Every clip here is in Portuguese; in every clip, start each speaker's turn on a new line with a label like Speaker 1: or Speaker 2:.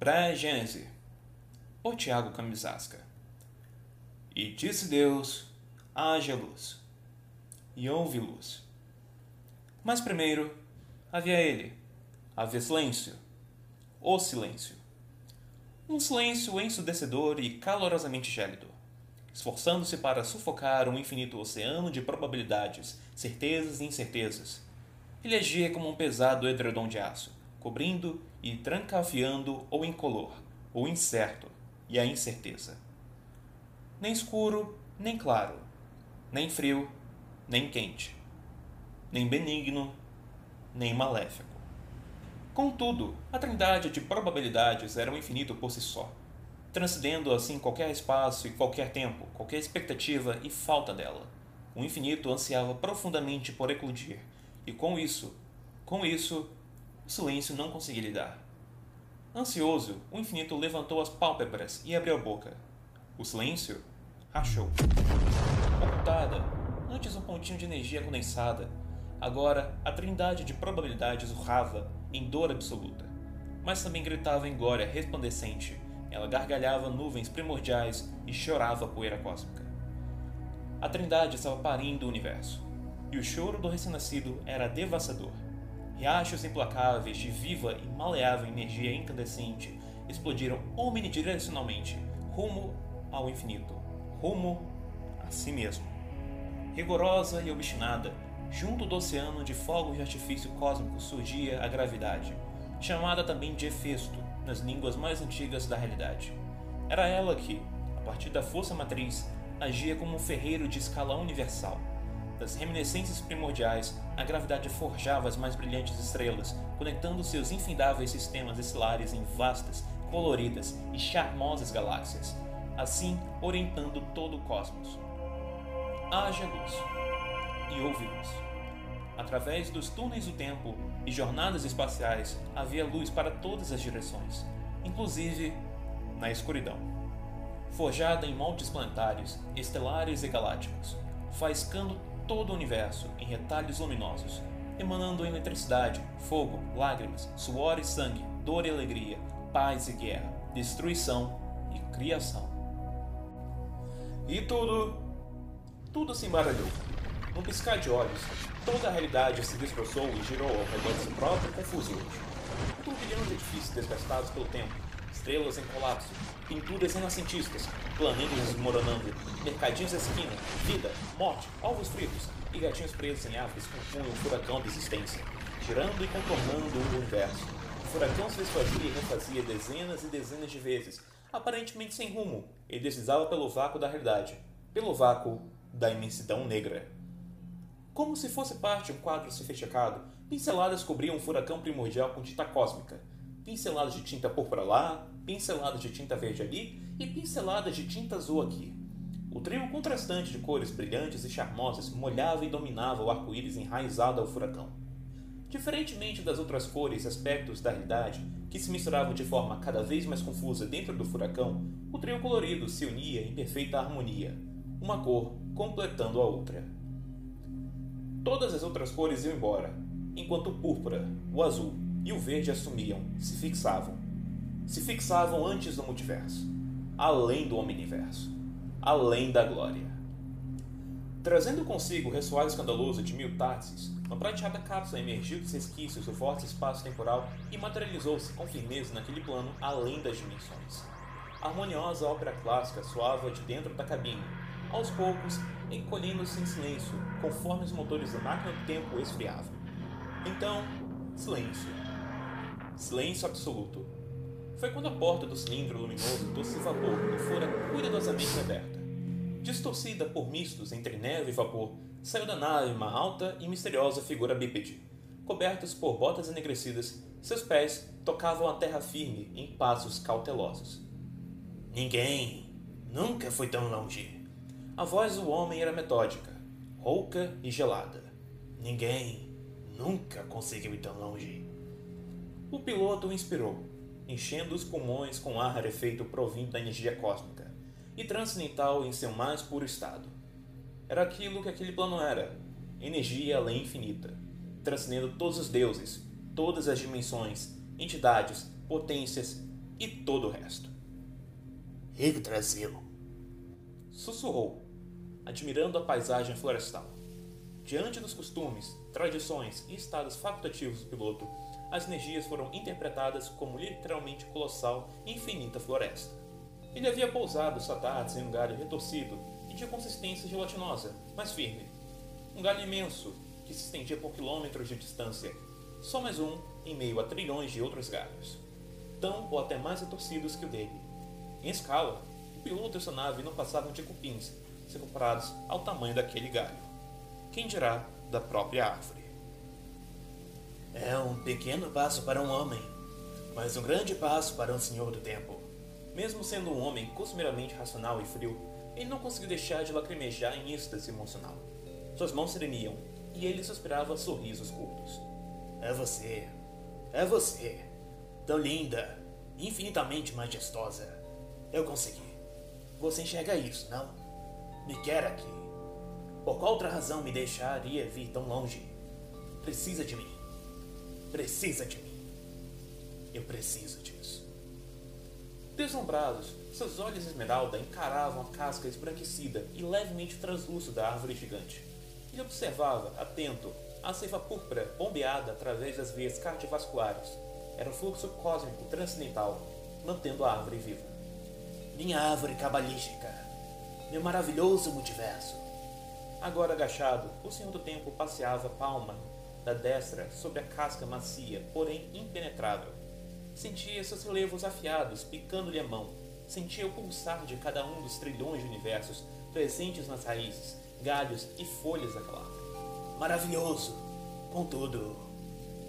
Speaker 1: Pré-Gênese, por Tiago Camisasca. E disse Deus: haja luz. E houve luz. Mas primeiro havia ele, havia silêncio, o silêncio. Um silêncio ensudecedor e calorosamente gélido, esforçando-se para sufocar um infinito oceano de probabilidades, certezas e incertezas. Ele agia como um pesado edredom de aço cobrindo e trancafiando o incolor, o incerto e a incerteza. Nem escuro, nem claro, nem frio, nem quente, nem benigno, nem maléfico. Contudo, a trindade de probabilidades era um infinito por si só, transcendendo assim qualquer espaço e qualquer tempo, qualquer expectativa e falta dela. O infinito ansiava profundamente por eclodir, e com isso, com isso, silêncio não conseguia lidar. Ansioso, o infinito levantou as pálpebras e abriu a boca. O silêncio rachou. Ocultada, antes um pontinho de energia condensada, agora a trindade de probabilidades urrava em dor absoluta. Mas também gritava em glória resplandecente. Ela gargalhava nuvens primordiais e chorava poeira cósmica. A trindade estava parindo o universo, e o choro do recém-nascido era devastador. Riachos implacáveis de viva e maleável energia incandescente explodiram omnidirecionalmente rumo ao infinito, rumo a si mesmo. Rigorosa e obstinada, junto do oceano de fogos de artifício cósmico surgia a gravidade, chamada também de Hefesto nas línguas mais antigas da realidade. Era ela que, a partir da força matriz, agia como um ferreiro de escala universal das reminiscências primordiais, a gravidade forjava as mais brilhantes estrelas, conectando seus infindáveis sistemas estelares em vastas, coloridas e charmosas galáxias, assim orientando todo o cosmos. Haja luz e houve luz. Através dos túneis do tempo e jornadas espaciais havia luz para todas as direções, inclusive na escuridão. Forjada em moldes planetários, estelares e galácticos, faiscando todo o universo em retalhos luminosos, emanando eletricidade, fogo, lágrimas, suor e sangue, dor e alegria, paz e guerra, destruição e criação. E tudo, tudo se embaralhou. Num piscar de olhos, toda a realidade se destroçou e girou ao redor de si próprio confusamente. Um turbilhão de edifícios desgastados pelo tempo, estrelas em colapso, pinturas renascentistas, planetas desmoronando, mercadinhos da esquina, vida, morte, ovos fritos e gatinhos presos em árvores compunham um furacão de existência, girando e contornando o universo. O furacão se desfazia e refazia dezenas e dezenas de vezes, aparentemente sem rumo, e deslizava pelo vácuo da realidade, pelo vácuo da imensidão negra. Como se fosse parte de um quadro sofisticado, pinceladas cobriam um furacão primordial com tinta cósmica, pinceladas de tinta púrpura lá, pinceladas de tinta verde ali e pinceladas de tinta azul aqui. O trio contrastante de cores brilhantes e charmosas molhava e dominava o arco-íris enraizado ao furacão. Diferentemente das outras cores e aspectos da realidade, que se misturavam de forma cada vez mais confusa dentro do furacão, o trio colorido se unia em perfeita harmonia, uma cor completando a outra. Todas as outras cores iam embora, enquanto o púrpura, o azul e o verde assumiam, se fixavam. Se fixavam antes do multiverso, além do omniverso, além da glória. Trazendo consigo o ressoar escandaloso de mil táxis, uma prateada cápsula emergiu dos resquícios do forte espaço temporal e materializou-se com firmeza naquele plano além das dimensões. A harmoniosa ópera clássica soava de dentro da cabine, aos poucos encolhendo-se em silêncio, conforme os motores da máquina do tempo esfriavam. Então, silêncio Silêncio absoluto. Foi quando a porta do cilindro luminoso doce vapor fora cuidadosamente aberta. Distorcida por mistos entre neve e vapor, saiu da nave uma alta e misteriosa figura bípede. Cobertos por botas enegrecidas, seus pés tocavam a terra firme em passos cautelosos. Ninguém nunca foi tão longe. A voz do homem era metódica, rouca e gelada. Ninguém nunca conseguiu ir tão longe. O piloto o inspirou, enchendo os pulmões com ar rarefeito provindo da energia cósmica e transcendental em seu mais puro estado. Era aquilo que aquele plano era: energia além infinita, transcendendo todos os deuses, todas as dimensões, entidades, potências e todo o resto.
Speaker 2: Yggdrasil,
Speaker 1: sussurrou, admirando a paisagem florestal. Diante dos costumes, tradições e estados facultativos do piloto, as energias foram interpretadas como literalmente colossal e infinita floresta. Ele havia pousado sua tarde em um galho retorcido e de consistência gelatinosa, mas firme. Um galho imenso que se estendia por quilômetros de distância, só mais um em meio a trilhões de outros galhos, tão ou até mais retorcidos que o dele. Em escala, o piloto e sua nave não passavam de cupins, se comparados ao tamanho daquele galho quem dirá da própria árvore.
Speaker 2: É um pequeno passo para um homem, mas um grande passo para um senhor do tempo.
Speaker 1: Mesmo sendo um homem costumeiramente racional e frio, ele não conseguiu deixar de lacrimejar em êxtase emocional. Suas mãos tremiam e ele suspirava sorrisos curtos.
Speaker 2: É você, é você, tão linda, infinitamente majestosa. Eu consegui. Você enxerga isso, não? Me quer aqui. Por qual outra razão me deixaria vir tão longe? Precisa de mim. Precisa de mim. Eu preciso disso.
Speaker 1: Deslumbrados, seus olhos esmeralda encaravam a casca esbranquecida e levemente translúcida da árvore gigante. Ele observava, atento, a seiva púrpura bombeada através das veias cardiovasculares. Era o fluxo cósmico transcendental, mantendo a árvore viva.
Speaker 2: Minha árvore cabalística. Meu maravilhoso multiverso
Speaker 1: Agora agachado, o Senhor do Tempo passeava palma da destra sobre a casca macia, porém impenetrável. Sentia seus relevos afiados picando-lhe a mão. Sentia o pulsar de cada um dos trilhões de universos presentes nas raízes, galhos e folhas daquela árvore.
Speaker 2: Maravilhoso, contudo,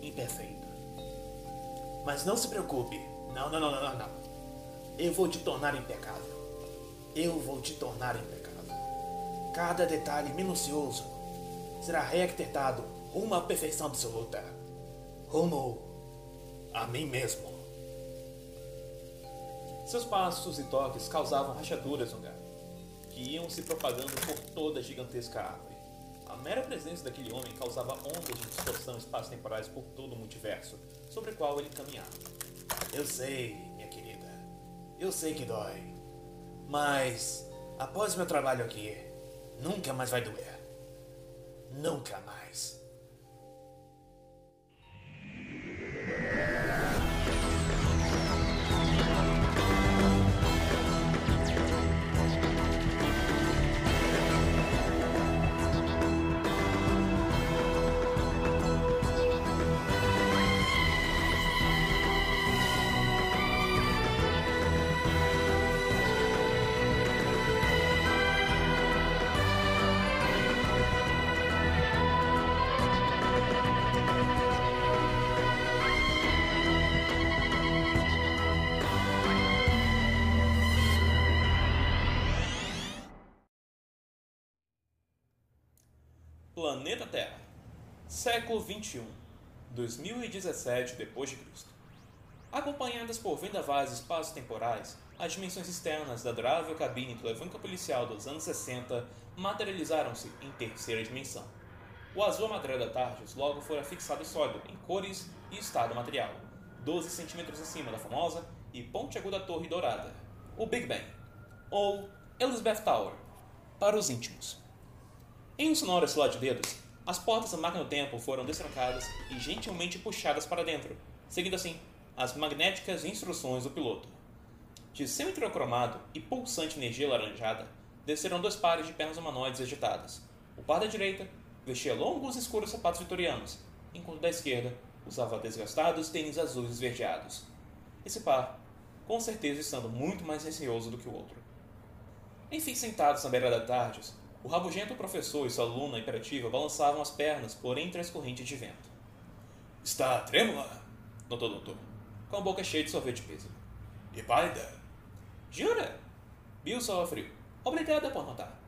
Speaker 2: imperfeito. Mas não se preocupe. Não, não, não, não, não. Eu vou te tornar impecável. Eu vou te tornar impecável. Cada detalhe minucioso será rearquitetado rumo à perfeição absoluta. Rumo a mim mesmo.
Speaker 1: Seus passos e toques causavam rachaduras no galho, que iam se propagando por toda a gigantesca árvore. A mera presença daquele homem causava ondas de distorção espaço-temporais por todo o multiverso, sobre o qual ele caminhava.
Speaker 2: Eu sei, minha querida. Eu sei que dói. Mas, após meu trabalho aqui, Nunca mais vai doer. Nunca mais.
Speaker 1: Planeta Terra, século 21, 2017 d.C. Acompanhadas por vendavais espaço-temporais, as dimensões externas da adorável cabine telefônica policial dos anos 60 materializaram-se em terceira dimensão. O azul amarelo da Tardes logo fora fixado sólido em cores e estado material, 12 centímetros acima da famosa e pontiaguda Torre Dourada, o Big Ben, ou Elizabeth Tower, para os íntimos. Em um sonoro estilar de dedos, as portas da máquina do tempo foram destrancadas e gentilmente puxadas para dentro, seguindo assim as magnéticas instruções do piloto. De seu introcromado e pulsante energia laranjada, desceram dois pares de pernas humanoides agitadas. O par da direita vestia longos e escuros sapatos vitorianos, enquanto da esquerda usava desgastados tênis azuis esverdeados. Esse par, com certeza estando muito mais receoso do que o outro. Enfim, sentados na beira da tarde, o rabugento professor e sua aluna imperativa balançavam as pernas por entre as correntes de vento.
Speaker 2: Está trêmula?
Speaker 1: Notou o doutor, com a boca cheia de sorvete pêssego.
Speaker 2: E pálida?
Speaker 1: Jura? Bill soa frio. Obrigada por notar.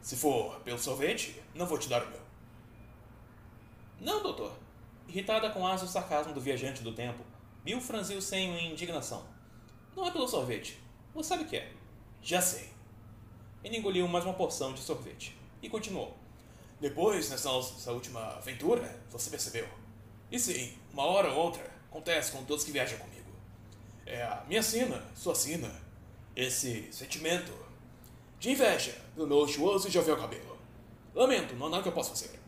Speaker 2: Se for pelo sorvete, não vou te dar o meu.
Speaker 1: Não, doutor. Irritada com o aso sarcasmo do viajante do tempo, Bill franziu o senho em indignação. Não é pelo sorvete. Você sabe o que é.
Speaker 2: Já sei.
Speaker 1: Ele engoliu mais uma porção de sorvete e continuou.
Speaker 2: Depois, nessa última aventura, você percebeu? E sim, uma hora ou outra, acontece com todos que viajam comigo. É a minha sina, sua sina. Esse sentimento de inveja do meu luxuoso e jovial cabelo. Lamento, não há nada que eu possa fazer.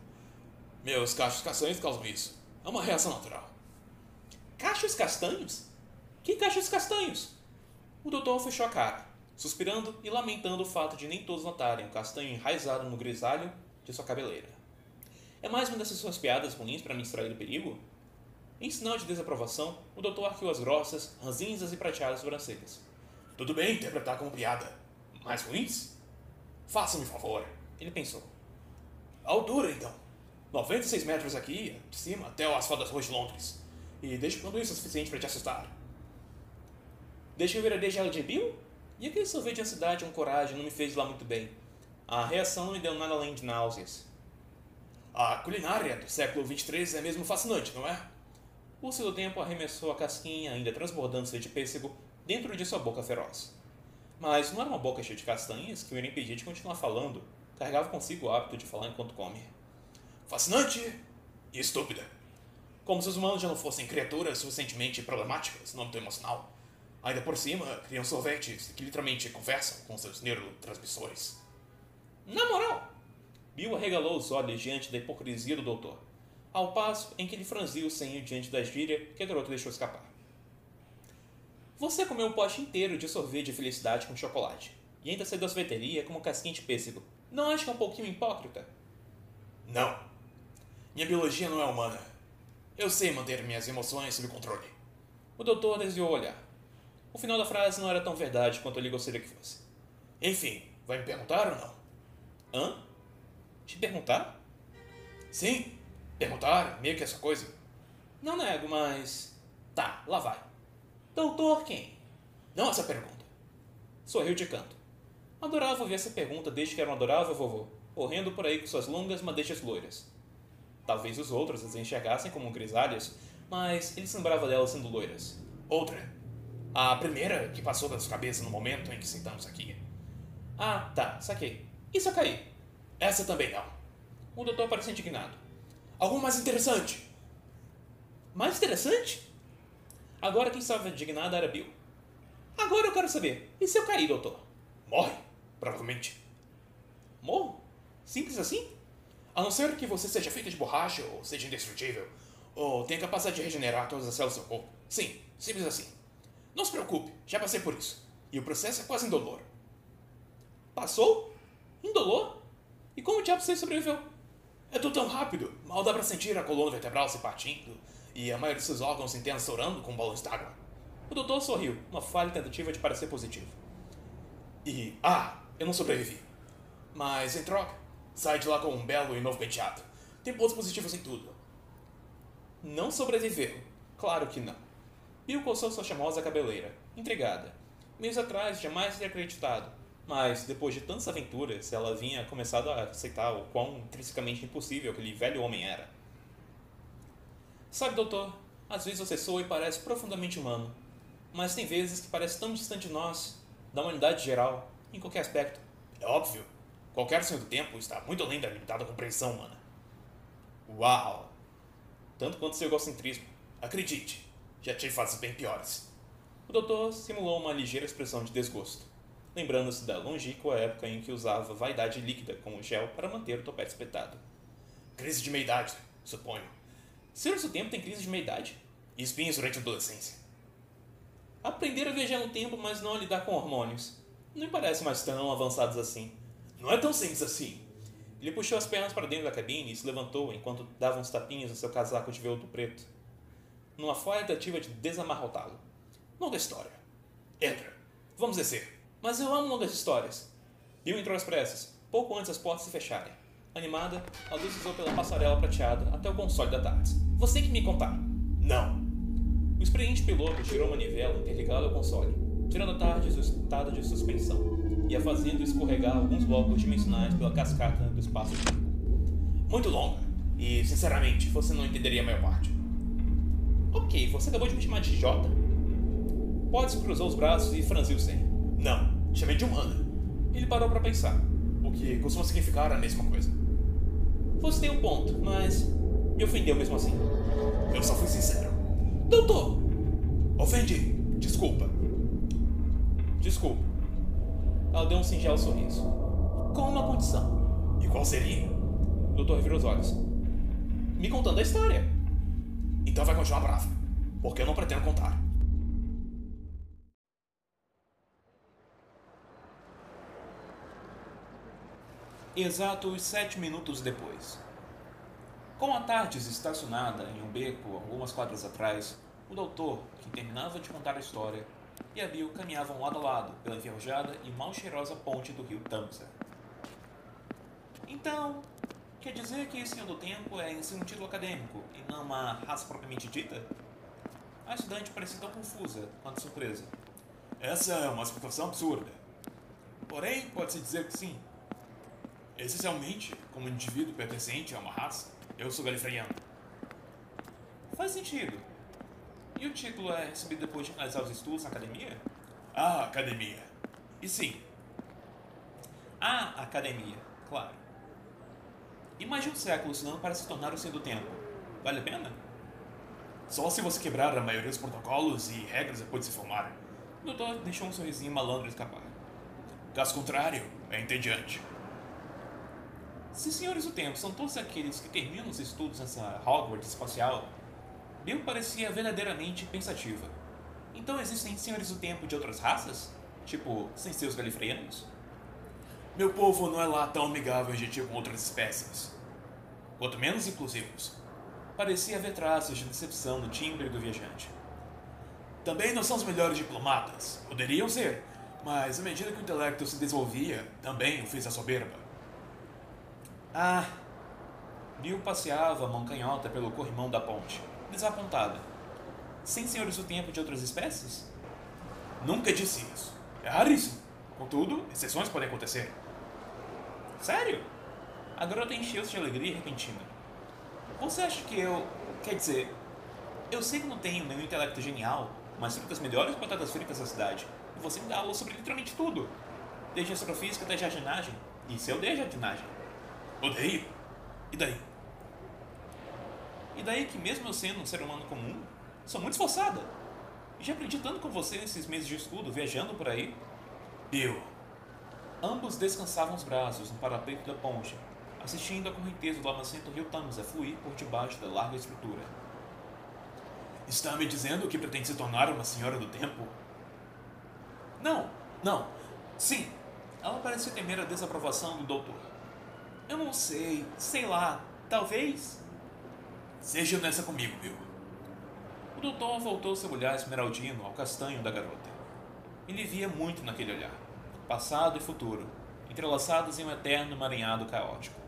Speaker 2: Meus cachos castanhos causam isso. É uma reação natural.
Speaker 1: Cachos castanhos? Que cachos castanhos? O doutor fechou a cara, suspirando e lamentando o fato de nem todos notarem o castanho enraizado no grisalho de sua cabeleira. É mais uma dessas suas piadas ruins para me extrair do perigo? Em sinal de desaprovação, o doutor arqueou as grossas, ranzinhas e prateadas sobrancelhas.
Speaker 2: Tudo bem interpretar como piada. Mais ruins? Faça-me favor.
Speaker 1: Ele pensou.
Speaker 2: A altura, então. 96 metros aqui, de cima, até o asfalto das ruas de Londres. E desde quando isso é suficiente para te assustar?
Speaker 1: Deixa eu ver a DGL de Bill? E aquele sorvete de ansiedade com coragem não me fez lá muito bem. A reação não me deu nada além de náuseas.
Speaker 2: A culinária do século 23 é mesmo fascinante, não é?
Speaker 1: O do tempo arremessou a casquinha, ainda transbordando-se de pêssego, dentro de sua boca feroz. Mas não era uma boca cheia de castanhas que o iria impedir de continuar falando. Carregava consigo o hábito de falar enquanto come.
Speaker 2: Fascinante e estúpida. Como se os humanos já não fossem criaturas suficientemente problemáticas no âmbito emocional. Ainda por cima, criam sorvetes que literalmente conversam com seus neurotransmissores.
Speaker 1: Na moral, Bill arregalou os olhos diante da hipocrisia do doutor ao passo em que ele franziu o senho diante da gíria que a garota deixou escapar. Você comeu um pote inteiro de sorvete de felicidade com chocolate e ainda saiu da sorveteria com uma casquinha de pêssego. Não acha que é um pouquinho hipócrita?
Speaker 2: Não. Minha biologia não é humana. Eu sei manter minhas emoções sob controle.
Speaker 1: O doutor desviou o olhar. O final da frase não era tão verdade quanto ele gostaria que fosse.
Speaker 2: Enfim, vai me perguntar ou não?
Speaker 1: Hã? Te perguntar?
Speaker 2: Sim, Perguntar, meio que essa coisa.
Speaker 1: Não nego, mas. Tá, lá vai. Doutor quem?
Speaker 2: Não essa pergunta.
Speaker 1: Sorriu de canto. Adorava ouvir essa pergunta desde que era um adorável vovô, correndo por aí com suas longas madeixas loiras. Talvez os outros as enxergassem como grisalhas, mas ele se lembrava delas sendo loiras.
Speaker 2: Outra. A primeira que passou da sua cabeça no momento em que sentamos aqui.
Speaker 1: Ah, tá, saquei. Se eu cair?
Speaker 2: Essa também não.
Speaker 1: O doutor parece indignado.
Speaker 2: Algo mais interessante.
Speaker 1: Mais interessante? Agora quem estava indignado era Bill. Agora eu quero saber. E se eu cair, doutor?
Speaker 2: Morre, provavelmente.
Speaker 1: Morro? Simples assim?
Speaker 2: A não ser que você seja feita de borracha, ou seja indestrutível, ou tenha capacidade de regenerar todas as células do seu corpo. Sim, simples assim. Não se preocupe, já passei por isso. E o processo é quase indolor.
Speaker 1: Passou? Indolor? E como o diabo você sobreviveu?
Speaker 2: É tudo tão rápido, mal dá para sentir a coluna vertebral se partindo e a maioria de seus órgãos se internos estourando com balões d'água.
Speaker 1: O doutor sorriu, uma falha tentativa de parecer positivo.
Speaker 2: E, ah, eu não sobrevivi. Mas, em troca, sai de lá com um belo e novo penteado. Tem pontos positivos em tudo.
Speaker 1: Não sobreviveu? Claro que não. Bill coçou sua chamosa cabeleira, intrigada. Meses atrás, jamais teria acreditado mas depois de tantas aventuras, ela vinha começado a aceitar o quão intrinsecamente impossível aquele velho homem era. Sabe, doutor, às vezes você soa e parece profundamente humano, mas tem vezes que parece tão distante de nós, da humanidade geral, em qualquer aspecto.
Speaker 2: É óbvio. Qualquer senhor do tempo está muito além da limitada compreensão humana. Uau!
Speaker 1: Tanto quanto seu egocentrismo.
Speaker 2: Acredite, já tive fases bem piores.
Speaker 1: O doutor simulou uma ligeira expressão de desgosto lembrando-se da longínqua época em que usava vaidade líquida como gel para manter o topete espetado.
Speaker 2: Crise de meia-idade, suponho.
Speaker 1: Ser seu tempo tem crise de meia-idade?
Speaker 2: E espinhos durante a adolescência.
Speaker 1: Aprender a viajar no tempo, mas não a lidar com hormônios. Não me parece mais tão avançados assim.
Speaker 2: Não é tão simples assim.
Speaker 1: Ele puxou as pernas para dentro da cabine e se levantou enquanto dava uns tapinhas no seu casaco de veludo preto. Numa falha tentativa de desamarrotá-lo.
Speaker 2: Longa história. Entra. Vamos descer.
Speaker 1: Mas eu amo longas histórias. Bill entrou às pressas, pouco antes das portas se fecharem. Animada, a luz usou pela passarela prateada até o console da tarde. Você que me contar.
Speaker 2: Não.
Speaker 1: O experiente piloto tirou a manivela interligada ao console, tirando a tarde do estado de suspensão e a fazendo escorregar alguns blocos dimensionais pela cascata do espaço-tempo.
Speaker 2: Muito longa, e sinceramente, você não entenderia a maior parte.
Speaker 1: Ok, você acabou de me chamar de Jota? Potts cruzou os braços e franziu senho.
Speaker 2: Não, chamei de humana.
Speaker 1: Ele parou para pensar.
Speaker 2: O que costuma significar a mesma coisa.
Speaker 1: Você tem um ponto, mas me ofendeu mesmo assim.
Speaker 2: Eu só fui sincero.
Speaker 1: Doutor!
Speaker 2: Ofendi.
Speaker 1: Desculpa. Desculpa. Ela deu um singelo sorriso.
Speaker 2: Com uma condição.
Speaker 1: E qual seria? O doutor revirou os olhos.
Speaker 2: Me contando a história.
Speaker 1: Então vai continuar brava. Porque eu não pretendo contar. Exatos sete minutos depois. Com a Tardes estacionada em um beco algumas quadras atrás, o doutor, que terminava de contar a história, e a Bill caminhavam lado a lado pela enferrujada e mal cheirosa ponte do rio Tamsa. Então, quer dizer que do Tempo é em um título acadêmico e não uma raça propriamente dita? A estudante parecia tão confusa quanto surpresa. Essa é uma explicação absurda. Porém, pode-se dizer que sim. Essencialmente, como indivíduo pertencente a uma raça, eu sou galifreyano. Faz sentido. E o título é recebido depois de finalizar os estudos na academia? Ah, academia. E sim. A academia, claro. E mais de um século estudando para se tornar o senhor do tempo. Vale a pena? Só se você quebrar a maioria dos protocolos e regras depois de se formar. O doutor deixou um sorrisinho malandro escapar. Caso contrário, é entediante. Se senhores do tempo são todos aqueles que terminam os estudos nessa Hogwarts espacial, Bill parecia verdadeiramente pensativa. Então existem senhores do tempo de outras raças? Tipo, sem seus galifreanos? Meu povo não é lá tão amigável e gentil com outras espécies. Quanto menos inclusivos. Parecia haver traços de decepção no timbre do viajante. Também não são os melhores diplomatas. Poderiam ser, mas à medida que o intelecto se desenvolvia, também o fez a soberba. Ah! Bill passeava mão canhota pelo corrimão da ponte, desapontada. Sem senhores do tempo de outras espécies? Nunca disse isso. É raríssimo. Contudo, exceções podem acontecer. Sério? A garota encheu-se de alegria repentina. Você acha que eu. Quer dizer, eu sei que não tenho nenhum intelecto genial, mas fico das melhores batatas fritas da cidade. E você me dá aula sobre literalmente tudo. Desde astrofísica até jardinagem. Isso eu dei jardinagem. Odeio. E daí? E daí que mesmo eu sendo um ser humano comum, sou muito esforçada. Já aprendi tanto com você nesses meses de estudo, viajando por aí. Eu. Ambos descansavam os braços no parapeito da ponte, assistindo a correnteza do lamacento rio Tamsa fluir por debaixo da larga estrutura. Está me dizendo que pretende se tornar uma senhora do tempo? Não, não. Sim. Ela parecia temer a desaprovação do doutor. Eu não sei, sei lá, talvez. Seja nessa comigo, Bill. O doutor voltou seu olhar esmeraldino ao castanho da garota. Ele via muito naquele olhar, passado e futuro, entrelaçados em um eterno emaranhado caótico.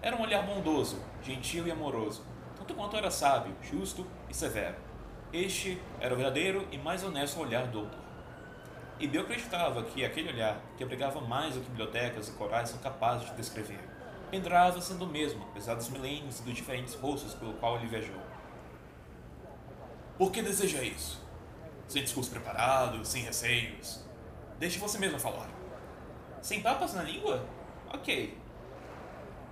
Speaker 1: Era um olhar bondoso, gentil e amoroso, tanto quanto era sábio, justo e severo. Este era o verdadeiro e mais honesto olhar do doutor. E Bill acreditava que aquele olhar, que abrigava mais do que bibliotecas e corais são capazes de descrever, Pendrava sendo o mesmo, apesar dos milênios e dos diferentes rostos pelo qual ele viajou. Por que deseja isso? Sem discurso preparado, sem receios. Deixe você mesmo falar. Sem papas na língua? Ok.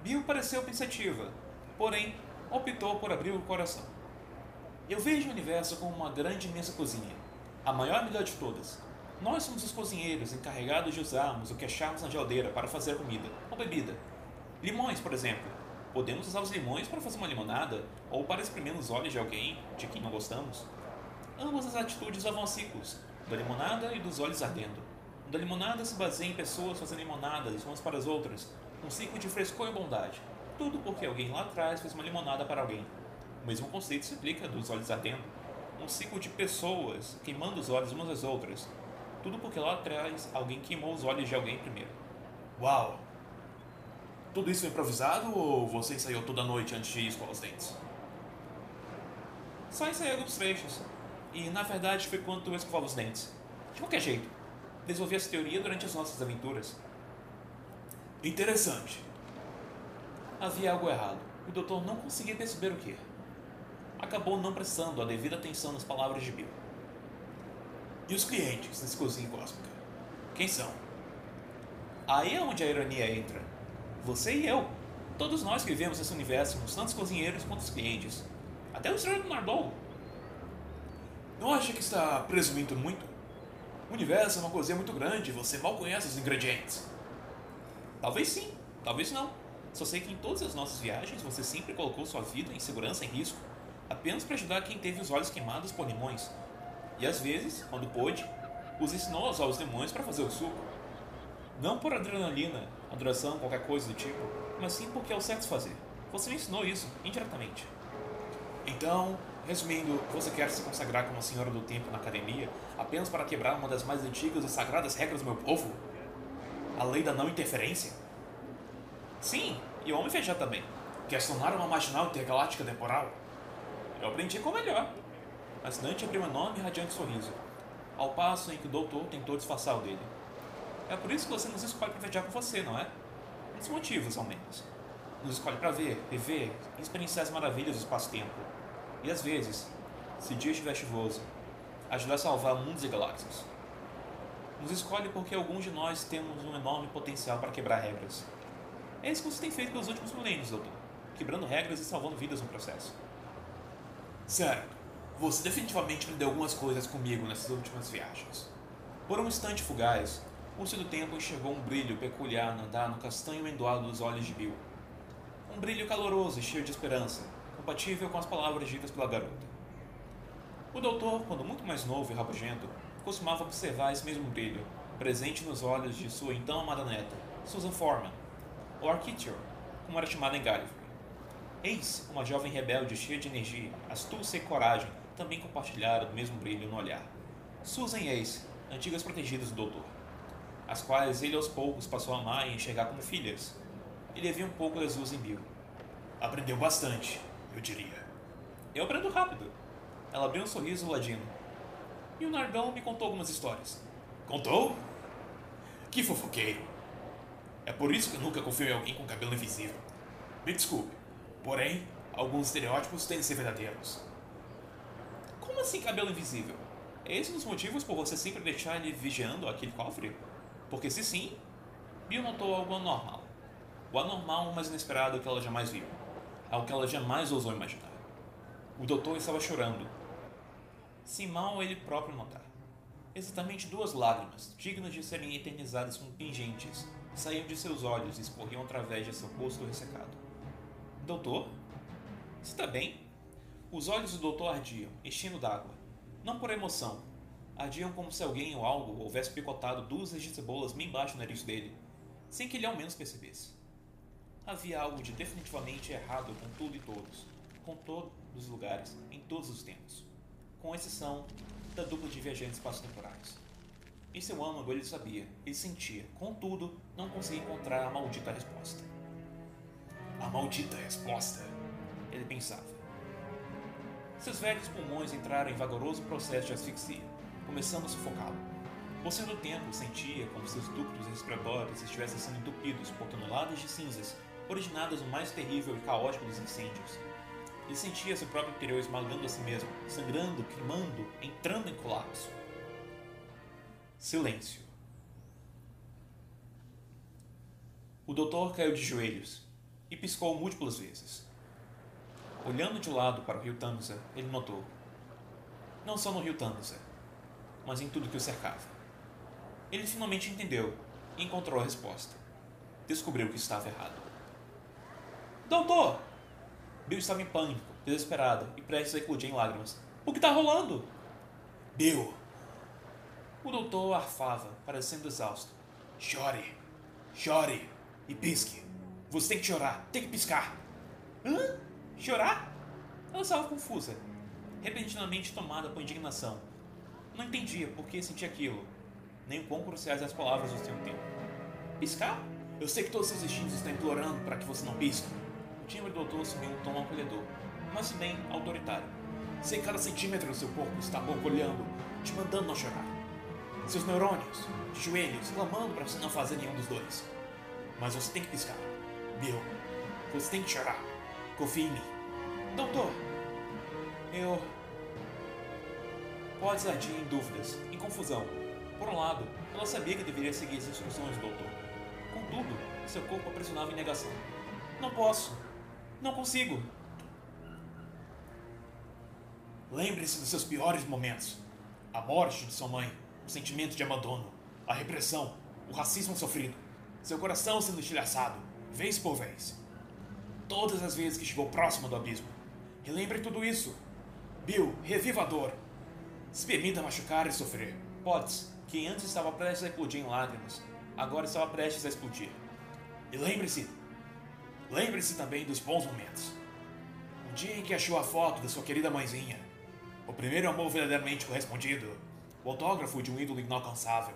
Speaker 1: Bill pareceu pensativa, porém optou por abrir o coração. Eu vejo o universo como uma grande imensa cozinha, a maior e melhor de todas. Nós somos os cozinheiros encarregados de usarmos o que acharmos na geladeira para fazer comida ou bebida Limões, por exemplo. Podemos usar os limões para fazer uma limonada ou para espremer nos olhos de alguém de quem não gostamos. Ambas as atitudes levam a ciclos, da limonada e dos olhos ardendo. O da limonada se baseia em pessoas fazendo limonadas umas para as outras, um ciclo de frescor e bondade. Tudo porque alguém lá atrás fez uma limonada para alguém. O mesmo conceito se aplica dos olhos ardendo. Um ciclo de pessoas queimando os olhos umas às outras. Tudo porque lá atrás alguém queimou os olhos de alguém primeiro. Uau! Tudo isso foi improvisado ou você ensaiou toda noite antes de ir escovar os dentes? Só ensaiei alguns trechos. E na verdade foi quando eu escovava os dentes. De qualquer jeito, desenvolvi essa teoria durante as nossas aventuras. Interessante. Havia algo errado. O doutor não conseguia perceber o que. Acabou não prestando a devida atenção nas palavras de Bill. E os clientes nesse cozinho cósmica? Quem são? Aí é onde a ironia entra. Você e eu. Todos nós que vivemos nesse universo, tantos cozinheiros quanto os clientes. Até o Sr. Nardole. Não acha que está presumindo muito? O universo é uma coisa muito grande você mal conhece os ingredientes. Talvez sim, talvez não. Só sei que em todas as nossas viagens você sempre colocou sua vida em segurança em risco, apenas para ajudar quem teve os olhos queimados por limões. E às vezes, quando pôde, os ensinou a usar os limões para fazer o suco. Não por adrenalina, adoração, qualquer coisa do tipo, mas sim porque é o certo fazer. Você me ensinou isso, indiretamente. Então, resumindo, você quer se consagrar como a senhora do tempo na academia apenas para quebrar uma das mais antigas e sagradas regras do meu povo? A lei da não interferência? Sim, e o Homem Feijão também. Questionar uma marginal intergaláctica temporal? Eu aprendi com o melhor. A assinante abriu um enorme e radiante sorriso, ao passo em que o doutor tentou disfarçar o dele. É por isso que você nos escolhe para viajar com você, não é? Um dos motivos, ao menos. Nos escolhe para ver, rever e experienciar as maravilhas do espaço-tempo. E às vezes, se dia estiver chuvoso, ajudar a salvar mundos e galáxias. Nos escolhe porque alguns de nós temos um enorme potencial para quebrar regras. É isso que você tem feito pelos últimos milênios, doutor. Quebrando regras e salvando vidas no processo. Certo. Você definitivamente aprendeu algumas coisas comigo nessas últimas viagens. Por um instante fugaz, o do tempo enxergou um brilho peculiar nadar no castanho endoado dos olhos de Bill. Um brilho caloroso e cheio de esperança, compatível com as palavras ditas pela garota. O doutor, quando muito mais novo e rabugento, costumava observar esse mesmo brilho, presente nos olhos de sua então amada neta, Susan Foreman, ou Architecture, como era chamada em Gallifrey. Eis uma jovem rebelde cheia de energia, astúcia e coragem, também compartilharam o mesmo brilho no olhar. Susan e Ace, antigas protegidas do doutor, as quais ele aos poucos passou a amar e enxergar como filhas. Ele havia um pouco das duas em Bill. Aprendeu bastante, eu diria. Eu aprendo rápido. Ela abriu um sorriso ladino. E o Nargão me contou algumas histórias. Contou? Que fofoqueiro. É por isso que eu nunca confio em alguém com cabelo invisível. Me desculpe, porém, alguns estereótipos têm de ser verdadeiros. Como assim cabelo invisível? É esse um dos motivos por você sempre deixar ele vigiando aquele cofre? Porque se sim, Bill notou algo anormal. O anormal mais inesperado que ela jamais viu. Algo que ela jamais ousou imaginar. O doutor estava chorando. Sem mal ele próprio notar. Exatamente duas lágrimas, dignas de serem eternizadas como pingentes, saíam de seus olhos e escorriam através de seu rosto ressecado. Doutor? Está bem? Os olhos do doutor ardiam, enchendo d'água. Não por emoção. Ardiam como se alguém ou algo houvesse picotado dúzias de cebolas bem embaixo do nariz dele, sem que ele ao menos percebesse. Havia algo de definitivamente errado com tudo e todos, com todos os lugares, em todos os tempos, com exceção da dupla de viajantes espaço-temporais. Em seu âmago ele sabia, ele sentia, contudo, não conseguia encontrar a maldita resposta. A maldita resposta, ele pensava. Seus velhos pulmões entraram em vagaroso processo de asfixia, começando a sufocá-lo. Por sendo tempo, sentia como seus ductos respiratórios estivessem sendo entupidos por toneladas de cinzas originadas no mais terrível e caótico dos incêndios. Ele sentia seu próprio interior esmagando a si mesmo, sangrando, queimando, entrando em colapso. Silêncio. O doutor caiu de joelhos e piscou múltiplas vezes. Olhando de lado para o rio Tamisa, ele notou. Não só no rio Tamisa, mas em tudo que o cercava. Ele finalmente entendeu e encontrou a resposta. Descobriu que estava errado. Doutor! Bill estava em pânico, desesperado e prestes a eclodir em lágrimas. O que está rolando? Bill, o doutor arfava, parecendo exausto. Chore, chore e pisque. Você tem que chorar, tem que piscar. Hã? Chorar? Ela estava confusa, repentinamente tomada por indignação. Não entendia por que sentia aquilo, nem o quão cruciais as palavras do seu tempo. Piscar? Eu sei que todos seus instintos estão implorando para que você não pisque. Timbre do doutor assumiu um tom acolhedor, mas bem autoritário. Que cada centímetro do seu corpo está borbulhando, te mandando não chorar seus neurônios, de joelhos, clamando para você não fazer nenhum dos dois. Mas você tem que piscar. Bill, você tem que chorar. Confie em mim. Doutor, eu. Pode ardir em dúvidas, em confusão. Por um lado, ela sabia que deveria seguir as instruções do doutor. Contudo, seu corpo aprisionava em negação. Não posso. Não consigo.
Speaker 2: Lembre-se dos seus piores momentos. A morte de sua mãe, o sentimento de abandono, a repressão, o racismo sofrido, seu coração sendo estilhaçado, vez por vez. Todas as vezes que chegou próximo do abismo. Relembre tudo isso. Bill, reviva a dor. Se permita machucar e sofrer.
Speaker 1: Potts, que antes estava prestes a explodir em lágrimas, agora estava prestes a explodir.
Speaker 2: E lembre-se, lembre-se também dos bons momentos. O dia em que achou a foto da sua querida mãezinha, o primeiro amor verdadeiramente correspondido, o autógrafo de um ídolo inalcançável,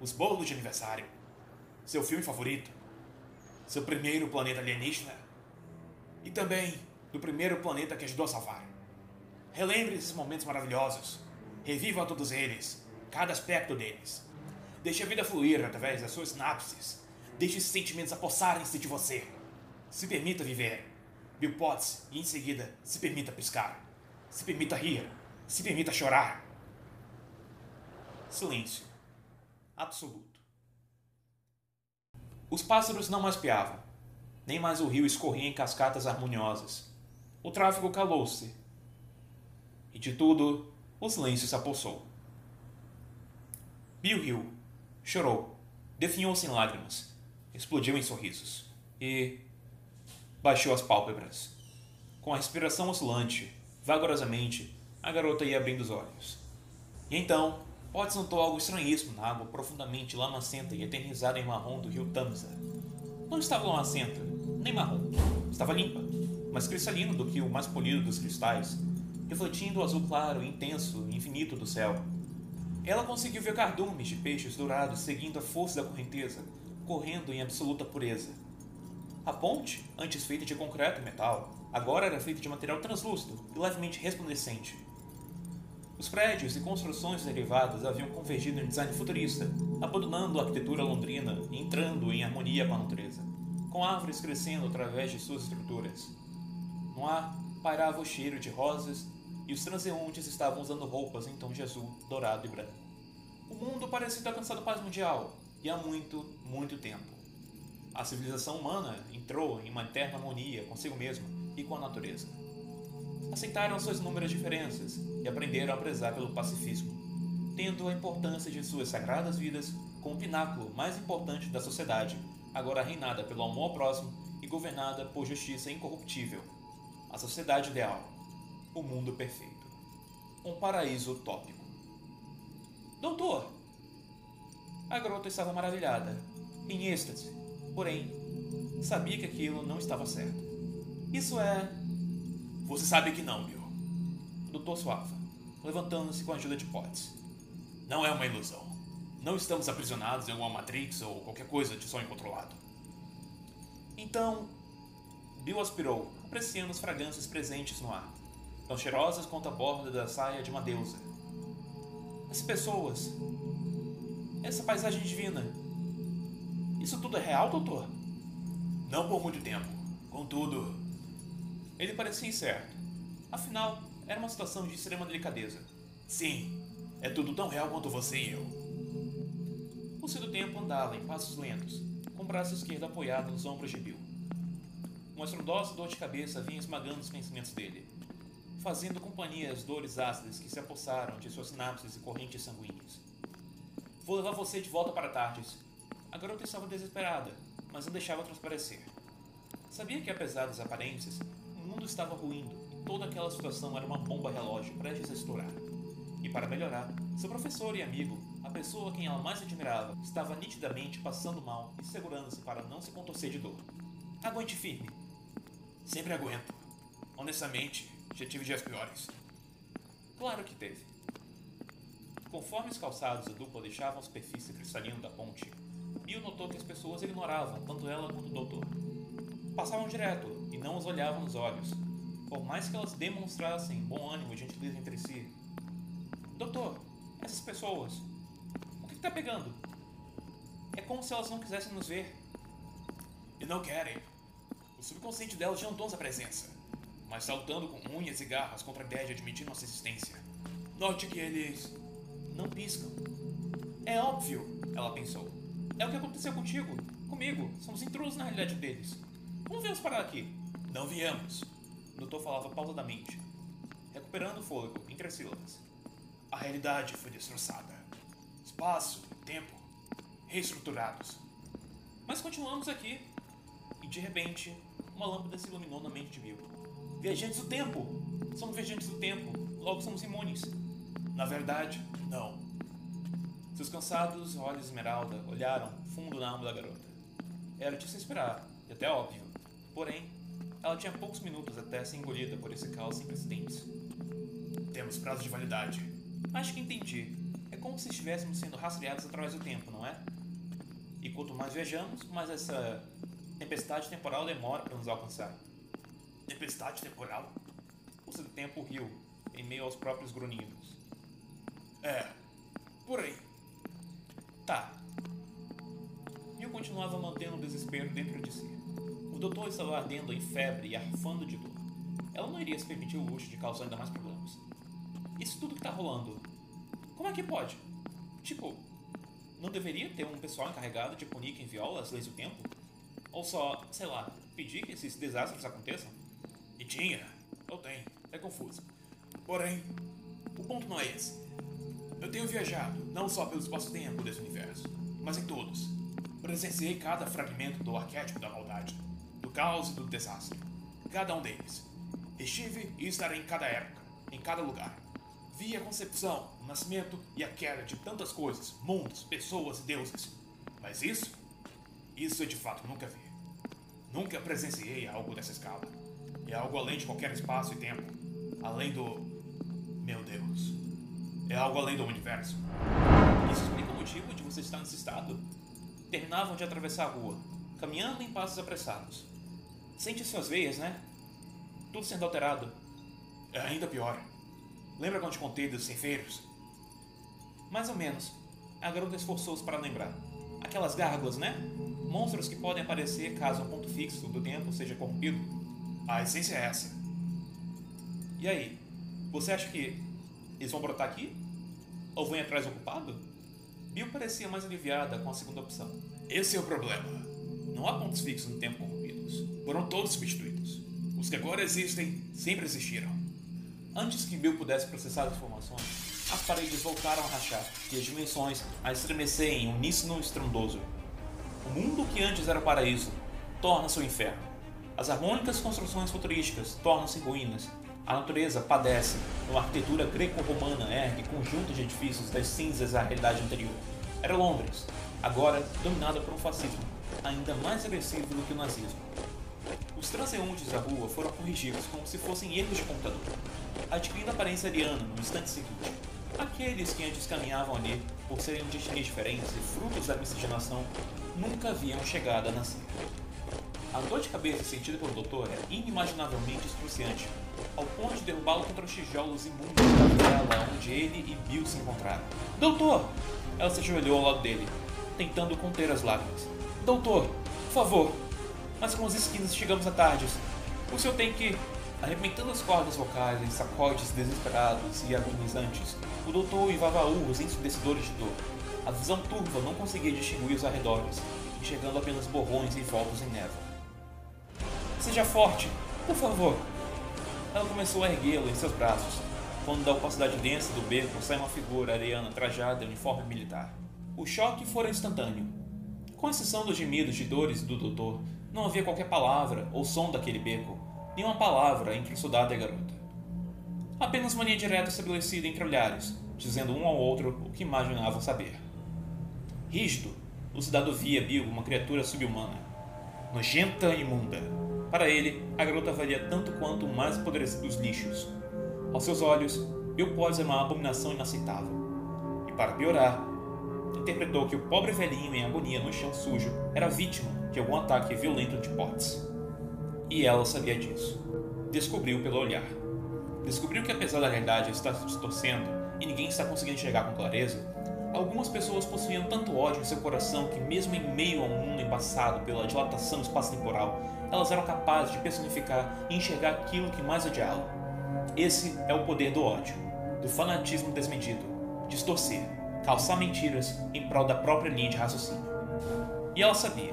Speaker 2: os bolos de aniversário, seu filme favorito, seu primeiro planeta alienígena e também do primeiro planeta que ajudou a salvar. Relembre esses momentos maravilhosos, reviva todos eles, cada aspecto deles. Deixe a vida fluir através das suas sinapses. Deixe esses sentimentos apossarem-se de você. Se permita viver. Bill Potts, e em seguida, se permita piscar. Se permita rir. Se permita chorar.
Speaker 1: Silêncio. Absoluto. Os pássaros não mais piavam. Nem mais o rio escorria em cascatas harmoniosas. O tráfego calou-se. E de tudo, o silêncio se apossou. Bill riu, chorou, definhou-se em lágrimas, explodiu em sorrisos e baixou as pálpebras. Com a respiração oscilante, vagarosamente, a garota ia abrindo os olhos. E então, Potts notou algo estranhíssimo na água profundamente lamacenta e eternizada em marrom do rio Tamsa. Não estava lamacenta, nem marrom. Estava limpa, mais cristalina do que o mais polido dos cristais, refletindo o azul claro, intenso e infinito do céu. Ela conseguiu ver cardumes de peixes dourados seguindo a força da correnteza, correndo em absoluta pureza. A ponte, antes feita de concreto e metal, agora era feita de material translúcido e levemente resplandecente. Os prédios e construções derivadas haviam convergido em design futurista, abandonando a arquitetura londrina e entrando em harmonia com a natureza, com árvores crescendo através de suas estruturas. No ar pairava o cheiro de rosas e os transeuntes estavam usando roupas em tom de azul, dourado e branco. O mundo parecia ter alcançado paz mundial, e há muito, muito tempo. A civilização humana entrou em uma eterna harmonia consigo mesma e com a natureza. Aceitaram suas inúmeras diferenças e aprenderam a prezar pelo pacifismo, tendo a importância de suas sagradas vidas como o pináculo mais importante da sociedade, agora reinada pelo amor próximo e governada por justiça incorruptível. A sociedade ideal o mundo perfeito. Um paraíso utópico. Doutor! A garota estava maravilhada, em êxtase, porém, sabia que aquilo não estava certo. Isso é.
Speaker 2: Você sabe que não, Bill.
Speaker 1: O doutor suava, levantando-se com a ajuda de Potts.
Speaker 2: Não é uma ilusão. Não estamos aprisionados em alguma Matrix ou qualquer coisa de sonho controlado.
Speaker 1: Então, Bill aspirou, apreciando as fragrâncias presentes no ar tão cheirosas quanto a borda da saia de uma deusa. As pessoas. Essa paisagem divina. Isso tudo é real, doutor?
Speaker 2: Não por muito tempo. Contudo.
Speaker 1: Ele parecia incerto. Afinal, era uma situação de extrema delicadeza.
Speaker 2: Sim, é tudo tão real quanto você e eu.
Speaker 1: O seu tempo andava em passos lentos, com o braço esquerdo apoiado nos ombros de Bill. Uma estrondosa dor de cabeça vinha esmagando os pensamentos dele fazendo companhia às dores ácidas que se apossaram de suas sinapses e correntes sanguíneas. Vou levar você de volta para Tardes. A garota estava desesperada, mas não deixava transparecer. Sabia que, apesar das aparências, o mundo estava ruindo e toda aquela situação era uma bomba relógio prestes a estourar. E para melhorar, seu professor e amigo, a pessoa a quem ela mais admirava, estava nitidamente passando mal e segurando-se para não se contorcer de dor. Aguente firme.
Speaker 2: Sempre aguento. Honestamente, já tive dias piores.
Speaker 1: Claro que teve. Conforme os calçados da dupla deixavam a superfície cristalina da ponte, Bill notou que as pessoas ignoravam tanto ela quanto o doutor. Passavam direto e não os olhavam nos olhos, por mais que elas demonstrassem bom ânimo e gentileza entre si. Doutor, essas pessoas, o que está pegando? É como se elas não quisessem nos ver.
Speaker 2: E não querem. O subconsciente delas já notou a presença mas saltando com unhas e garras contra a ideia de admitir nossa existência. Note que eles não piscam.
Speaker 1: É óbvio, ela pensou. É o que aconteceu contigo, comigo. Somos intrusos na realidade deles. Como viemos parar aqui?
Speaker 2: Não viemos.
Speaker 1: O doutor falava pausadamente, recuperando o fôlego entre as sílabas.
Speaker 2: A realidade foi destroçada. Espaço, tempo, reestruturados.
Speaker 1: Mas continuamos aqui. E de repente, uma lâmpada se iluminou na mente de Bill. Viajantes do tempo! Somos viajantes do tempo, logo somos imunes.
Speaker 2: Na verdade, não.
Speaker 1: Seus cansados olhos esmeralda olharam fundo na alma da garota. Era de se esperar, e até óbvio. Porém, ela tinha poucos minutos até ser engolida por esse caos sem precedentes.
Speaker 2: Temos prazo de validade.
Speaker 1: Acho que entendi. É como se estivéssemos sendo rastreados através do tempo, não é? E quanto mais viajamos, mais essa tempestade temporal demora para nos alcançar.
Speaker 2: Tempestade temporal?
Speaker 1: O seu tempo riu, em meio aos próprios grunhidos.
Speaker 2: É, por aí.
Speaker 1: Tá. Bill continuava mantendo o desespero dentro de si. O doutor estava ardendo em febre e arfando de dor. Ela não iria se permitir o luxo de causar ainda mais problemas. Isso tudo que tá rolando, como é que pode? Tipo, não deveria ter um pessoal encarregado de punir quem viola as leis do tempo? Ou só, sei lá, pedir que esses desastres aconteçam?
Speaker 2: E tinha, ou tem, é confuso. Porém, o ponto não é esse. Eu tenho viajado não só pelo espaço-tempo desse universo, mas em todos. Presenciei cada fragmento do arquétipo da maldade, do caos e do desastre. Cada um deles. Estive e estarei em cada época, em cada lugar. Vi a concepção, o nascimento e a queda de tantas coisas, mundos, pessoas e deuses. Mas isso? Isso eu de fato nunca vi. Nunca presenciei algo dessa escala. É algo além de qualquer espaço e tempo. Além do. É algo além do universo.
Speaker 1: Isso explica o motivo de você estar nesse estado? Terminavam de atravessar a rua, caminhando em passos apressados. Sente suas veias, né? Tudo sendo alterado.
Speaker 2: É ainda pior. Lembra quando te contei dos ceifeiros?
Speaker 1: Mais ou menos. A garota esforçou-se para lembrar. Aquelas gárgulas, né? Monstros que podem aparecer caso um ponto fixo do tempo seja corrompido.
Speaker 2: A essência é essa.
Speaker 1: E aí? Você acha que eles vão brotar aqui? Ou ir atrás do culpado? Bill parecia mais aliviada com a segunda opção.
Speaker 2: Esse é o problema.
Speaker 1: Não há pontos fixos no tempo corrompidos.
Speaker 2: Foram todos substituídos. Os que agora existem sempre existiram.
Speaker 1: Antes que Bill pudesse processar as informações, as paredes voltaram a rachar e as dimensões a estremecer em uníssono estrondoso. O mundo que antes era paraíso torna-se o inferno. As harmônicas construções futurísticas tornam-se ruínas. A natureza padece, uma arquitetura greco-romana ergue conjuntos de edifícios das cinzas à realidade anterior. Era Londres, agora dominada por um fascismo ainda mais agressivo do que o nazismo. Os transeuntes da rua foram corrigidos como se fossem erros de computador, adquirindo aparência ariana no instante seguinte. Aqueles que antes caminhavam ali por serem de diferentes e frutos da miscigenação nunca haviam chegado a nascer. A dor de cabeça sentida pelo doutor era inimaginavelmente excruciante, ao ponto de derrubá-lo contra os tijolos imundos da tela onde ele e Bill se encontraram. Doutor! Ela se ajoelhou ao lado dele, tentando conter as lágrimas. Doutor, por favor, mas com as esquinas chegamos a tardes. O senhor tem que. Arrebentando as cordas vocais em sacodes desesperados e agonizantes, o doutor uivava urros ensurdecedores de dor. A visão turva não conseguia distinguir os arredores, enxergando apenas borrões e voltos em névoa. Seja forte, por favor. Ela começou a erguê-lo em seus braços, quando da opacidade densa do beco sai uma figura areana trajada em uniforme militar. O choque fora instantâneo. Com exceção dos gemidos de dores do doutor, não havia qualquer palavra ou som daquele beco, nenhuma palavra entre o soldado e a garota. Apenas uma linha direta estabelecida entre olhares, dizendo um ao outro o que imaginavam saber. Rígido, o soldado via Bill uma criatura subhumana, nojenta e imunda. Para ele, a garota valia tanto quanto o mais apodrecido dos lixos. Aos seus olhos, Potts era uma abominação inaceitável. E para piorar, interpretou que o pobre velhinho em agonia no chão sujo era vítima de algum ataque violento de Potts. E ela sabia disso. Descobriu pelo olhar. Descobriu que apesar da realidade estar se distorcendo e ninguém está conseguindo enxergar com clareza, algumas pessoas possuíam tanto ódio em seu coração que mesmo em meio a um mundo embaçado pela dilatação espaço-temporal, elas eram capazes de personificar e enxergar aquilo que mais odiavam. Esse é o poder do ódio, do fanatismo desmedido, distorcer, calçar mentiras em prol da própria linha de raciocínio. E ela sabia.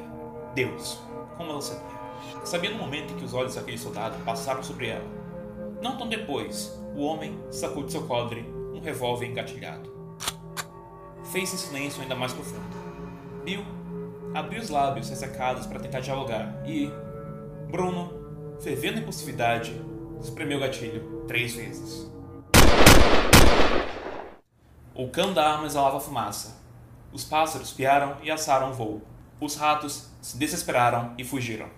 Speaker 1: Deus, como ela sabia. Sabia no momento em que os olhos daquele soldado passaram sobre ela. Não tão depois, o homem sacou de seu codre um revólver engatilhado. Fez-se silêncio ainda mais profundo. Bill abriu os lábios ressecados para tentar dialogar e Bruno, fervendo impulsividade, espremeu o gatilho três vezes. O cão da arma exalava fumaça. Os pássaros piaram e assaram o voo. Os ratos se desesperaram e fugiram.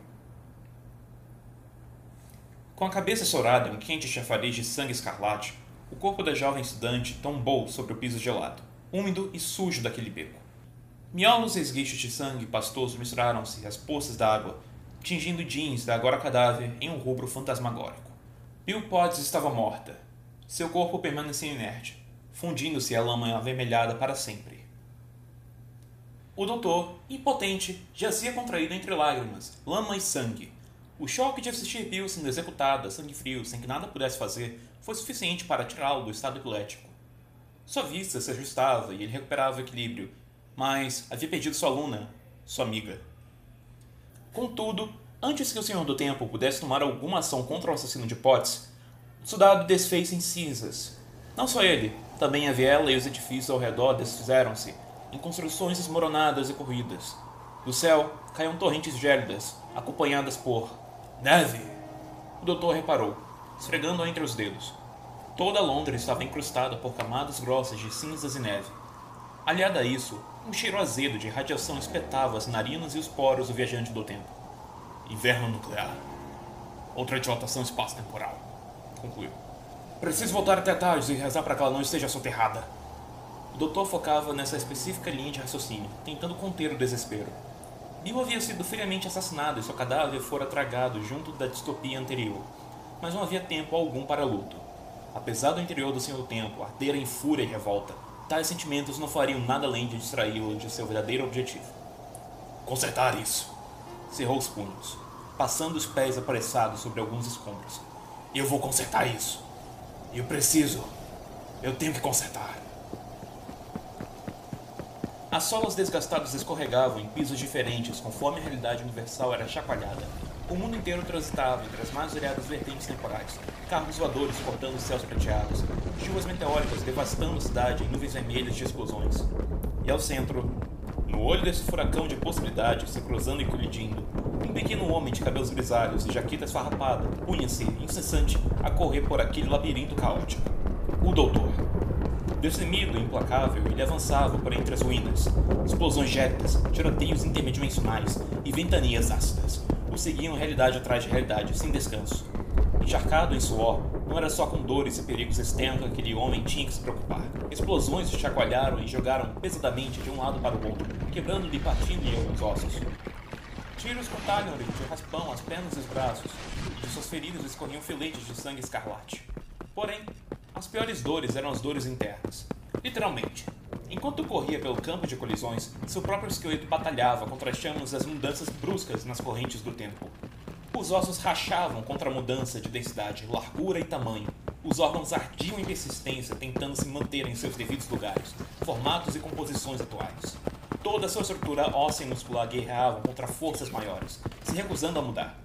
Speaker 1: Com a cabeça sourada em um quente chafariz de sangue escarlate, o corpo da jovem estudante tombou sobre o piso gelado, úmido e sujo daquele beco. Miolos e esguichos de sangue pastoso misturaram-se às poças d'água, tingindo jeans da agora cadáver em um rubro fantasmagórico. Bill Potts estava morta. Seu corpo permanecia inerte, fundindo-se à lama avermelhada para sempre. O doutor, impotente, jazia contraído entre lágrimas, lama e sangue, o choque de assistir Bill sendo executada, sangue frio, sem que nada pudesse fazer, foi suficiente para tirá-lo do estado epilético. Sua vista se ajustava e ele recuperava o equilíbrio, mas havia perdido sua aluna, sua amiga. Contudo, antes que o Senhor do Tempo pudesse tomar alguma ação contra o assassino de Potts, o soldado desfez em cinzas. Não só ele, também a viela e os edifícios ao redor desfizeram-se, em construções desmoronadas e corridas. Do céu caíam torrentes gélidas, acompanhadas por Neve! O doutor reparou, esfregando-a entre os dedos. Toda Londres estava incrustada por camadas grossas de cinzas e neve. Aliado a isso, um cheiro azedo de radiação espetava as narinas e os poros do viajante do tempo. Inverno nuclear. Outra dilatação espaço-temporal. Concluiu. Preciso voltar até Tardes e rezar para que ela não esteja soterrada. O doutor focava nessa específica linha de raciocínio, tentando conter o desespero. Bill havia sido friamente assassinado e seu cadáver fora tragado junto da distopia anterior, mas não havia tempo algum para luto. Apesar do interior do Senhor Tempo arder em fúria e revolta, tais sentimentos não fariam nada além de distraí-lo de seu verdadeiro objetivo. Consertar isso! Cerrou os punhos, passando os pés apressados sobre alguns escombros. Eu vou consertar isso! Eu preciso! Eu tenho que consertar! As solas desgastadas escorregavam em pisos diferentes conforme a realidade universal era chacoalhada. O mundo inteiro transitava entre as mais variadas vertentes temporais, carros voadores cortando os céus prateados, chuvas meteóricas devastando a cidade em nuvens vermelhas de explosões. E ao centro, no olho desse furacão de possibilidades se cruzando e colidindo, um pequeno homem de cabelos grisalhos e jaqueta esfarrapada punha-se, incessante, a correr por aquele labirinto caótico. O Doutor. Destemido e implacável, ele avançava por entre as ruínas. Explosões gélidas, tiroteios interdimensionais e ventanias ácidas o seguiam realidade atrás de realidade, sem descanso. Encharcado em suor, não era só com dores e perigos externos que aquele homem tinha que se preocupar. Explosões o chacoalharam e jogaram pesadamente de um lado para o outro, quebrando-lhe e partindo-lhe alguns ossos. Tiros cortaram-lhe de raspão as pernas e os braços, e de suas feridas escorriam filetes de sangue escarlate. Porém, as piores dores eram as dores internas. Literalmente. Enquanto corria pelo campo de colisões, seu próprio esqueleto batalhava contra as chamas das mudanças bruscas nas correntes do tempo. Os ossos rachavam contra a mudança de densidade, largura e tamanho. Os órgãos ardiam em persistência, tentando se manter em seus devidos lugares, formatos e composições atuais. Toda a sua estrutura óssea e muscular guerreava contra forças maiores, se recusando a mudar.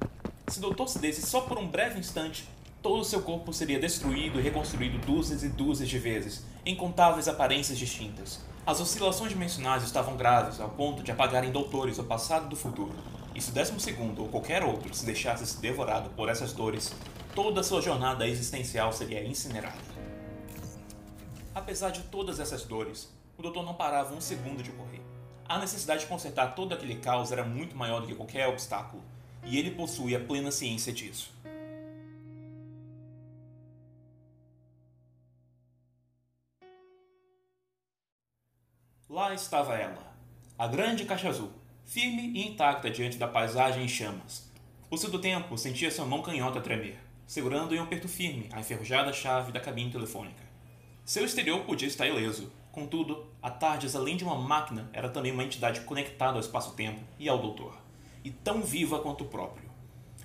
Speaker 1: Se doutor se desse só por um breve instante, todo o seu corpo seria destruído e reconstruído dúzias e dúzias de vezes, em contáveis aparências distintas. As oscilações dimensionais estavam graves ao ponto de apagarem doutores do passado do futuro. E se o décimo segundo ou qualquer outro se deixasse ser devorado por essas dores, toda a sua jornada existencial seria incinerada. Apesar de todas essas dores, o doutor não parava um segundo de correr. A necessidade de consertar todo aquele caos era muito maior do que qualquer obstáculo, e ele possuía plena ciência disso. Lá estava ela, a grande caixa azul, firme e intacta diante da paisagem em chamas. O seu do tempo sentia sua mão canhota tremer, segurando em um aperto firme a enferrujada chave da cabine telefônica. Seu exterior podia estar ileso, contudo, a Tardes, além de uma máquina, era também uma entidade conectada ao espaço-tempo e ao doutor, e tão viva quanto o próprio.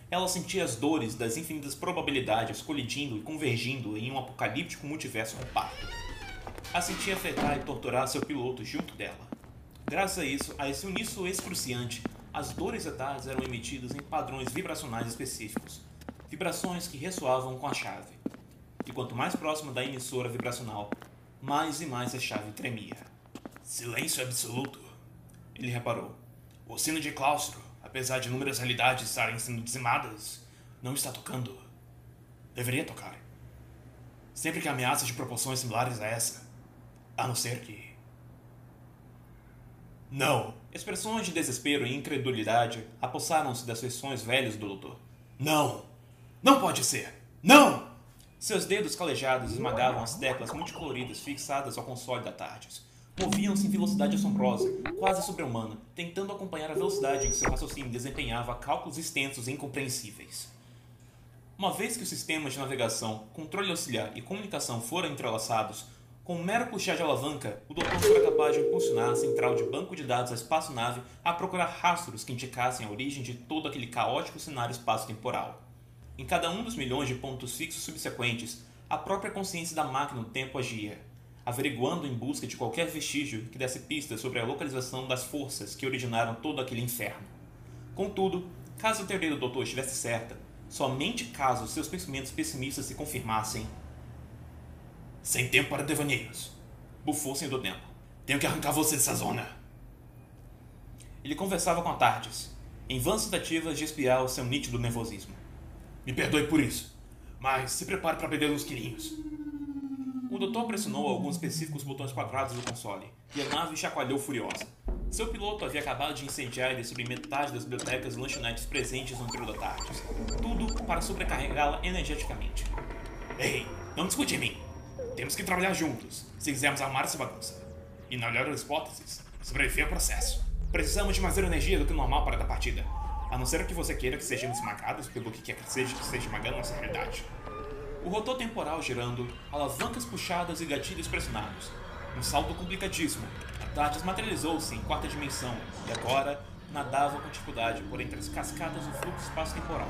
Speaker 1: Ela sentia as dores das infinitas probabilidades colidindo e convergindo em um apocalíptico multiverso compacto a sentia afetar e torturar seu piloto junto dela. Graças a isso, a esse uníssono excruciante, as dores etárias eram emitidas em padrões vibracionais específicos, vibrações que ressoavam com a chave. e quanto mais próximo da emissora vibracional, mais e mais a chave tremia.
Speaker 2: Silêncio absoluto, ele reparou. O sino de claustro, apesar de inúmeras realidades estarem sendo dizimadas, não está tocando. Deveria tocar. Sempre que ameaças de proporções similares a essa. A não ser que. Não!
Speaker 1: Expressões de desespero e incredulidade apossaram-se das feições velhas do doutor.
Speaker 2: Não! Não pode ser! Não!
Speaker 1: Seus dedos calejados esmagavam as teclas multicoloridas fixadas ao console da Tardes. Moviam-se em velocidade assombrosa, quase sobre-humana, tentando acompanhar a velocidade em que seu raciocínio desempenhava cálculos extensos e incompreensíveis. Uma vez que os sistemas de navegação, controle auxiliar e comunicação foram entrelaçados, com um mero puxar de alavanca, o doutor será capaz de impulsionar a central de banco de dados da espaçonave a procurar rastros que indicassem a origem de todo aquele caótico cenário espaço-temporal. Em cada um dos milhões de pontos fixos subsequentes, a própria consciência da máquina do tempo agia, averiguando em busca de qualquer vestígio que desse pistas sobre a localização das forças que originaram todo aquele inferno. Contudo, caso a teoria do doutor estivesse certa, somente caso seus pensamentos pessimistas se confirmassem.
Speaker 2: Sem tempo para devaneios, bufou sem do tempo. Tenho que arrancar você dessa zona.
Speaker 1: Ele conversava com a Tardes, em vãs tentativas de espiar o seu nítido nervosismo.
Speaker 2: Me perdoe por isso, mas se prepare para perder os quirinhos.
Speaker 1: O doutor pressionou alguns específicos botões quadrados do console e a nave chacoalhou furiosa. Seu piloto havia acabado de incendiar e destruir metade das bibliotecas e lanchonetes presentes no interior da tarde. Tudo para sobrecarregá-la energeticamente.
Speaker 2: Ei, não discute em mim. Temos que trabalhar juntos, se quisermos armar essa bagunça. E na melhor das hipóteses, sobreviver ao processo. Precisamos de mais energia do que o normal para dar partida. A não ser que você queira que sejamos esmagados pelo que quer que seja que esteja esmagando nossa realidade
Speaker 1: o rotor temporal girando, alavancas puxadas e gatilhos pressionados. Um salto complicadíssimo. A Tardes materializou-se em quarta dimensão e agora nadava com dificuldade por entre as cascadas do fluxo espaço-temporal.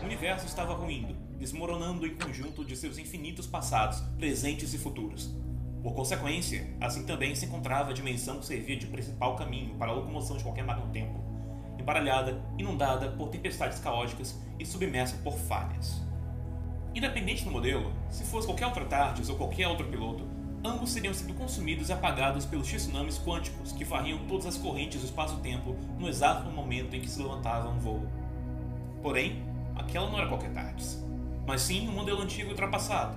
Speaker 1: O universo estava ruindo, desmoronando em conjunto de seus infinitos passados, presentes e futuros. Por consequência, assim também se encontrava a dimensão que servia de principal caminho para a locomoção de qualquer máquina-tempo, embaralhada, inundada por tempestades caóticas e submersa por falhas. Independente do modelo, se fosse qualquer outra TARDIS ou qualquer outro piloto, ambos teriam sido consumidos e apagados pelos tsunamis quânticos que varriam todas as correntes do espaço-tempo no exato momento em que se levantava um voo. Porém, aquela não era qualquer TARDIS, mas sim um modelo antigo e ultrapassado.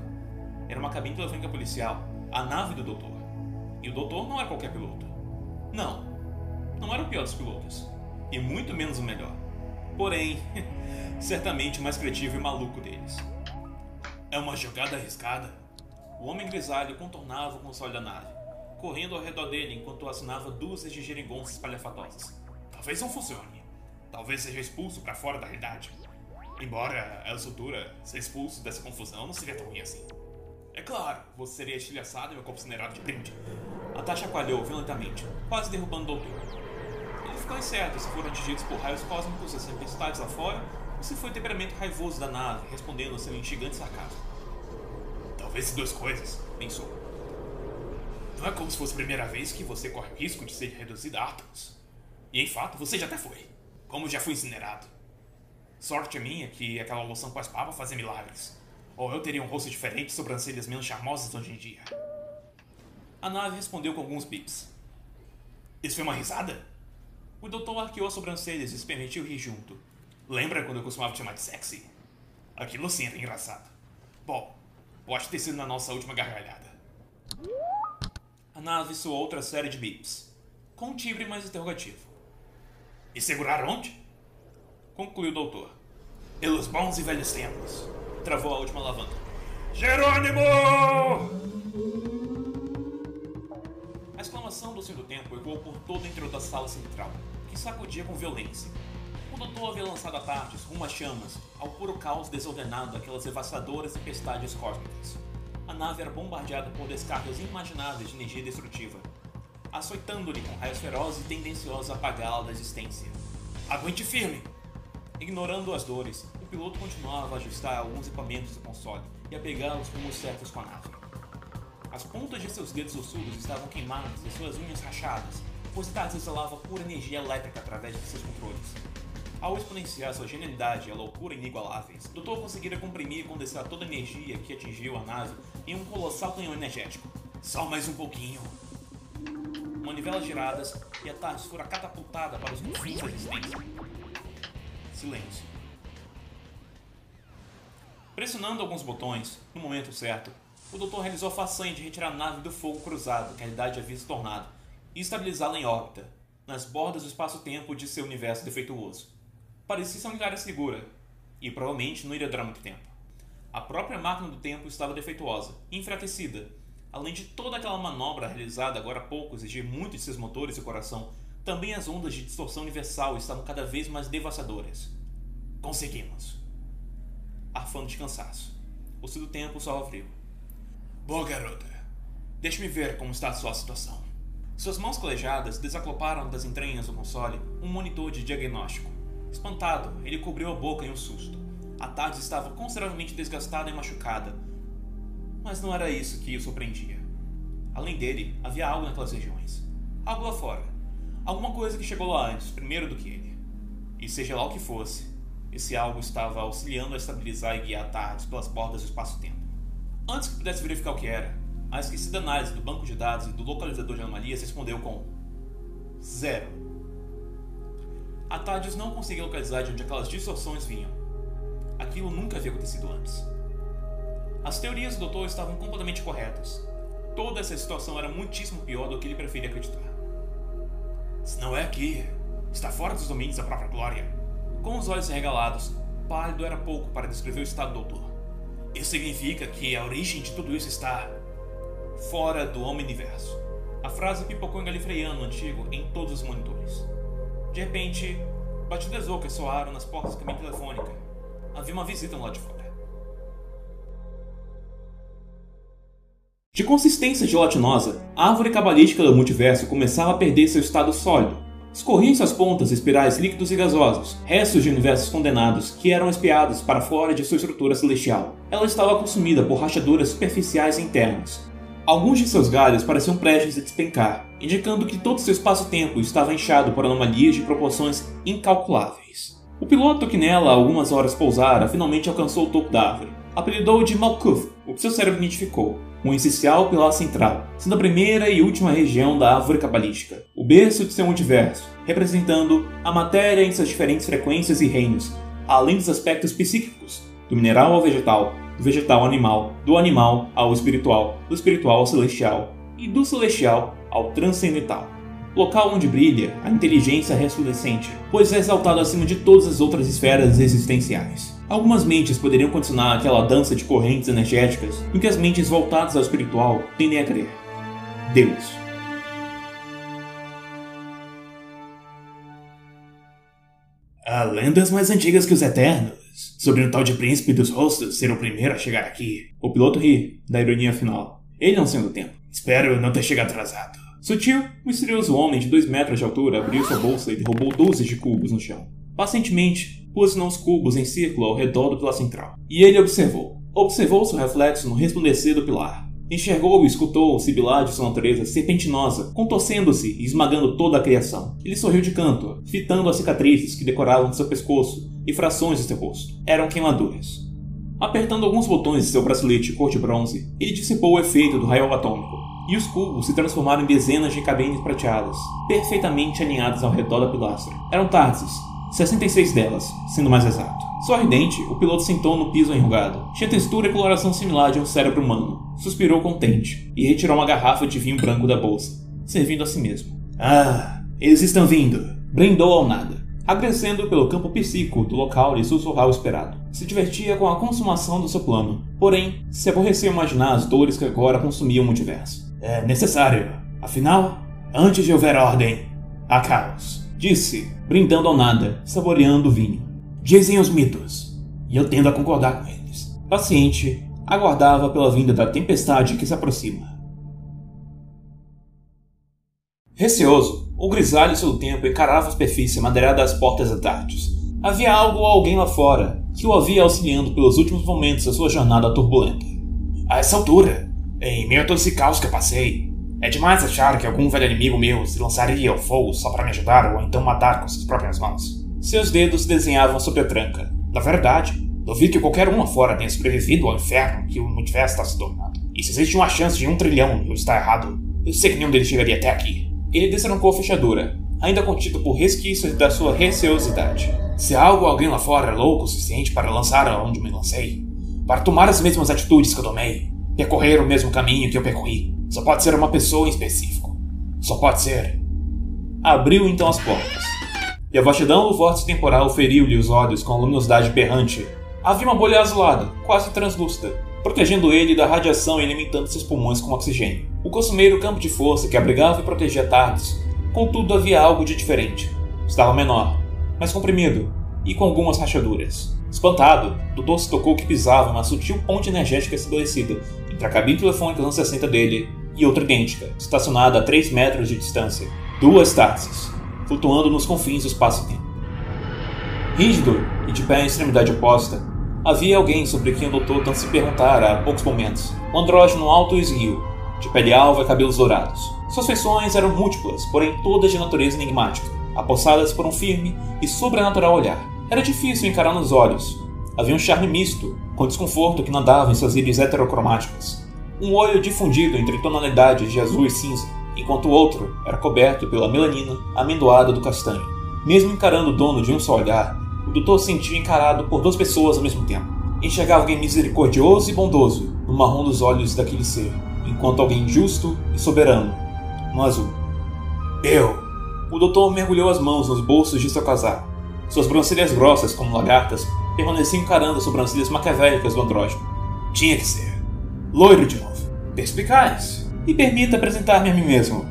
Speaker 1: Era uma cabine telefônica policial, a nave do Doutor. E o Doutor não era qualquer piloto. Não, não era o pior dos pilotos, e muito menos o melhor. Porém, certamente o mais criativo e maluco deles.
Speaker 2: É uma jogada arriscada.
Speaker 1: O homem grisalho contornava o console da nave, correndo ao redor dele enquanto assinava dúzias de geringonças espalhafatosas.
Speaker 2: Talvez não funcione. Talvez seja expulso para fora da realidade. Embora, a essa altura, ser expulso dessa confusão não seria tão ruim assim. É claro, você seria estilhaçado e meu corpo incinerado de brinde.
Speaker 1: A taxa chacoalhou violentamente, quase derrubando o doutor. Ele ficou incerto se foram atingidos por raios cósmicos e tempestades lá fora se foi o temperamento raivoso da nave, respondendo ao seu instigante sarcasmo.
Speaker 2: Talvez duas coisas, pensou. Não é como se fosse a primeira vez que você corre o risco de ser reduzido a átomos. E em fato, você já até foi. Como já foi incinerado. Sorte minha que aquela loção com as papas fazia milagres. Ou eu teria um rosto diferente e sobrancelhas menos charmosas hoje em dia.
Speaker 1: A nave respondeu com alguns bips.
Speaker 2: Isso foi uma risada?
Speaker 1: O doutor arqueou as sobrancelhas e se permitiu rir junto,
Speaker 2: Lembra quando eu costumava te chamar de sexy? Aquilo sim era engraçado. Bom, pode ter sido na nossa última gargalhada.
Speaker 1: A nave soou outra série de bips, com um timbre mais interrogativo.
Speaker 2: E segurar onde?
Speaker 1: Concluiu o doutor.
Speaker 2: Pelos bons e velhos tempos.
Speaker 1: Travou a última alavanca.
Speaker 2: Jerônimo!
Speaker 1: A exclamação do Senhor do Tempo ecoou por todo o interior da sala central, que sacudia com violência doutor havia lançado a partes rumo às chamas, ao puro caos desordenado daquelas devastadoras tempestades cósmicas. A nave era bombardeada por descargas inimagináveis de energia destrutiva, açoitando-lhe com raios ferozes e tendenciosos a apagá-la da existência.
Speaker 2: Aguente firme!
Speaker 1: Ignorando as dores, o piloto continuava a ajustar alguns equipamentos do console e a pegar os certos com a nave. As pontas de seus dedos ossudos estavam queimadas e suas unhas rachadas, pois Taz exalava pura energia elétrica através de seus controles. Ao exponenciar sua genialidade e a loucura inigualáveis, doutor conseguira comprimir e condensar toda a energia que atingiu a nave em um colossal canhão energético. Só mais um pouquinho. Manivelas giradas e a TARDIS fora catapultada para os confins da existência. Silêncio. Pressionando alguns botões, no momento certo, o doutor realizou a façanha de retirar a nave do fogo cruzado que a realidade havia se tornado e estabilizá-la em órbita, nas bordas do espaço-tempo de seu universo defeituoso. Parecia ser uma área segura, e provavelmente não iria durar muito tempo. A própria máquina do tempo estava defeituosa, enfraquecida, além de toda aquela manobra realizada agora há pouco exigir muito de seus motores e coração, também as ondas de distorção universal estavam cada vez mais devastadoras. Conseguimos arfando de cansaço. O seu tempo só frio. Boa garota. Deixe-me ver como está a sua situação. Suas mãos colejadas desacloparam das entranhas do console um monitor de diagnóstico. Espantado, ele cobriu a boca em um susto. A tarde estava consideravelmente desgastada e machucada. Mas não era isso que o surpreendia. Além dele, havia algo naquelas regiões. Algo lá fora. Alguma coisa que chegou lá antes, primeiro do que ele. E seja lá o que fosse, esse algo estava auxiliando a estabilizar e guiar tardes pelas bordas do espaço-tempo. Antes que pudesse verificar o que era, a esquecida análise do banco de dados e do localizador de anomalias respondeu com zero. A TARDIS não conseguia localizar de onde aquelas distorções vinham. Aquilo nunca havia acontecido antes. As teorias do doutor estavam completamente corretas. Toda essa situação era muitíssimo pior do que ele preferia acreditar. Se não é aqui, está fora dos domínios da própria glória. Com os olhos regalados, pálido era pouco para descrever o estado do doutor. Isso significa que a origem de tudo isso está fora do Omniverso. A frase pipocou em galifreiano antigo em todos os monitores. De repente, batidas ocas soaram nas portas da cabine telefônica. Havia uma visita no lado de fora. De consistência gelatinosa, a árvore cabalística do multiverso começava a perder seu estado sólido Escorriam suas pontas espirais líquidos e gasosos, restos de universos condenados que eram espiados para fora de sua estrutura celestial. Ela estava consumida por rachaduras superficiais internas. Alguns de seus galhos pareciam prestes a despencar, indicando que todo seu espaço-tempo estava inchado por anomalias de proporções incalculáveis. O piloto que nela algumas horas pousara finalmente alcançou o topo da árvore. Apelidou de Malkuth, o que seu cérebro identificou, um essencial pilar central, sendo a primeira e última região da árvore cabalística, o berço de seu multiverso, representando a matéria em suas diferentes frequências e reinos, além dos aspectos psíquicos, do mineral ao vegetal, do vegetal ao animal, do animal ao espiritual, do espiritual ao celestial e do celestial ao transcendental. Local onde brilha a inteligência resplandecente, pois é exaltado acima de todas as outras esferas existenciais. Algumas mentes poderiam condicionar aquela dança de correntes energéticas no que as mentes voltadas ao espiritual tendem a crer. Deus.
Speaker 2: Há lendas mais antigas que os Eternos, sobre um tal de príncipe dos rostos ser o primeiro a chegar aqui.
Speaker 1: O piloto ri da ironia final. Ele não sendo tempo.
Speaker 2: Espero não ter chegado atrasado.
Speaker 1: Sutil, misterioso homem de dois metros de altura abriu sua bolsa e derrubou dúzias de cubos no chão. Pacientemente, pôs os cubos em círculo ao redor do pilar central. E ele observou. Observou seu reflexo no resplandecer do pilar. Enxergou e escutou o sibilar de sua natureza serpentinosa, contorcendo-se e esmagando toda a criação. Ele sorriu de canto, fitando as cicatrizes que decoravam seu pescoço e frações de seu rosto. Eram queimaduras. Apertando alguns botões de seu bracelete cor de bronze, ele dissipou o efeito do raio atômico, e os cubos se transformaram em dezenas de cabines prateadas, perfeitamente alinhadas ao redor da pilastra. Eram tardes, 66 delas, sendo mais exato. Sorridente, o piloto sentou no piso enrugado. Tinha textura e coloração similar de um cérebro humano. Suspirou contente e retirou uma garrafa de vinho branco da bolsa, servindo a si mesmo.
Speaker 2: Ah, eles estão vindo!
Speaker 1: Brindou ao nada, agradecendo pelo campo psíquico do local e sussurrar o esperado. Se divertia com a consumação do seu plano, porém, se aborreceu imaginar as dores que agora consumiam o multiverso.
Speaker 2: É necessário. Afinal, antes de houver ordem, há caos
Speaker 1: disse, brindando ao nada, saboreando o vinho.
Speaker 2: Dizem os mitos, e eu tendo a concordar com eles.
Speaker 1: Paciente, aguardava pela vinda da tempestade que se aproxima. Receoso, o grisalho seu tempo encarava a superfície madeirada das portas da tardes. Havia algo ou alguém lá fora que o havia auxiliando pelos últimos momentos da sua jornada turbulenta.
Speaker 2: A essa altura, em meio a todo esse caos que eu passei, é demais achar que algum velho inimigo meu se lançaria ao fogo só para me ajudar ou então matar com suas próprias mãos.
Speaker 1: Seus dedos desenhavam sobre a tranca. Na verdade, duvido que qualquer um lá fora tenha sobrevivido ao inferno que o universo está se tornando. E se existe uma chance de um trilhão eu estar errado, eu sei que nenhum deles chegaria até aqui. Ele destrancou a fechadura, ainda contido por resquícios da sua receosidade. Se algo ou alguém lá fora é louco o suficiente para lançar aonde me lancei, para tomar as mesmas atitudes que eu tomei, percorrer o mesmo caminho que eu percorri, só pode ser uma pessoa em específico. Só pode ser. Abriu então as portas. E a vastidão do vórtice temporal feriu-lhe os olhos com a luminosidade berrante. Havia uma bolha azulada, quase translúcida, protegendo ele da radiação e alimentando seus pulmões com oxigênio. O costumeiro campo de força que abrigava e protegia Tardes Contudo, havia algo de diferente. Estava menor, mais comprimido e com algumas rachaduras. Espantado, Doutor se tocou que pisava uma sutil ponte energética estabelecida entre a cabine telefônica anos 60 dele e outra idêntica, estacionada a 3 metros de distância. Duas táxis, flutuando nos confins do espaço-tempo. Rígido e de pé em extremidade oposta, havia alguém sobre quem o doutor tanto se perguntara há poucos momentos. Um andrógeno alto e esguio, de pele alva e cabelos dourados. Suas feições eram múltiplas, porém todas de natureza enigmática, apossadas por um firme e sobrenatural olhar. Era difícil encarar nos olhos. Havia um charme misto, com desconforto que nadava em suas íris heterocromáticas. Um olho difundido entre tonalidades de azul e cinza, enquanto o outro era coberto pela melanina amendoada do castanho. Mesmo encarando o dono de um só olhar, o doutor sentia encarado por duas pessoas ao mesmo tempo. Enxergava alguém misericordioso e bondoso no marrom dos olhos daquele ser, enquanto alguém justo e soberano no azul. Eu! O doutor mergulhou as mãos nos bolsos de seu casaco. Suas sobrancelhas grossas, como lagartas, permaneciam encarando as sobrancelhas maquiavélicas do andrógeno. Tinha que ser. Loiro de novo. Perspicaz. E permita apresentar-me a mim mesmo.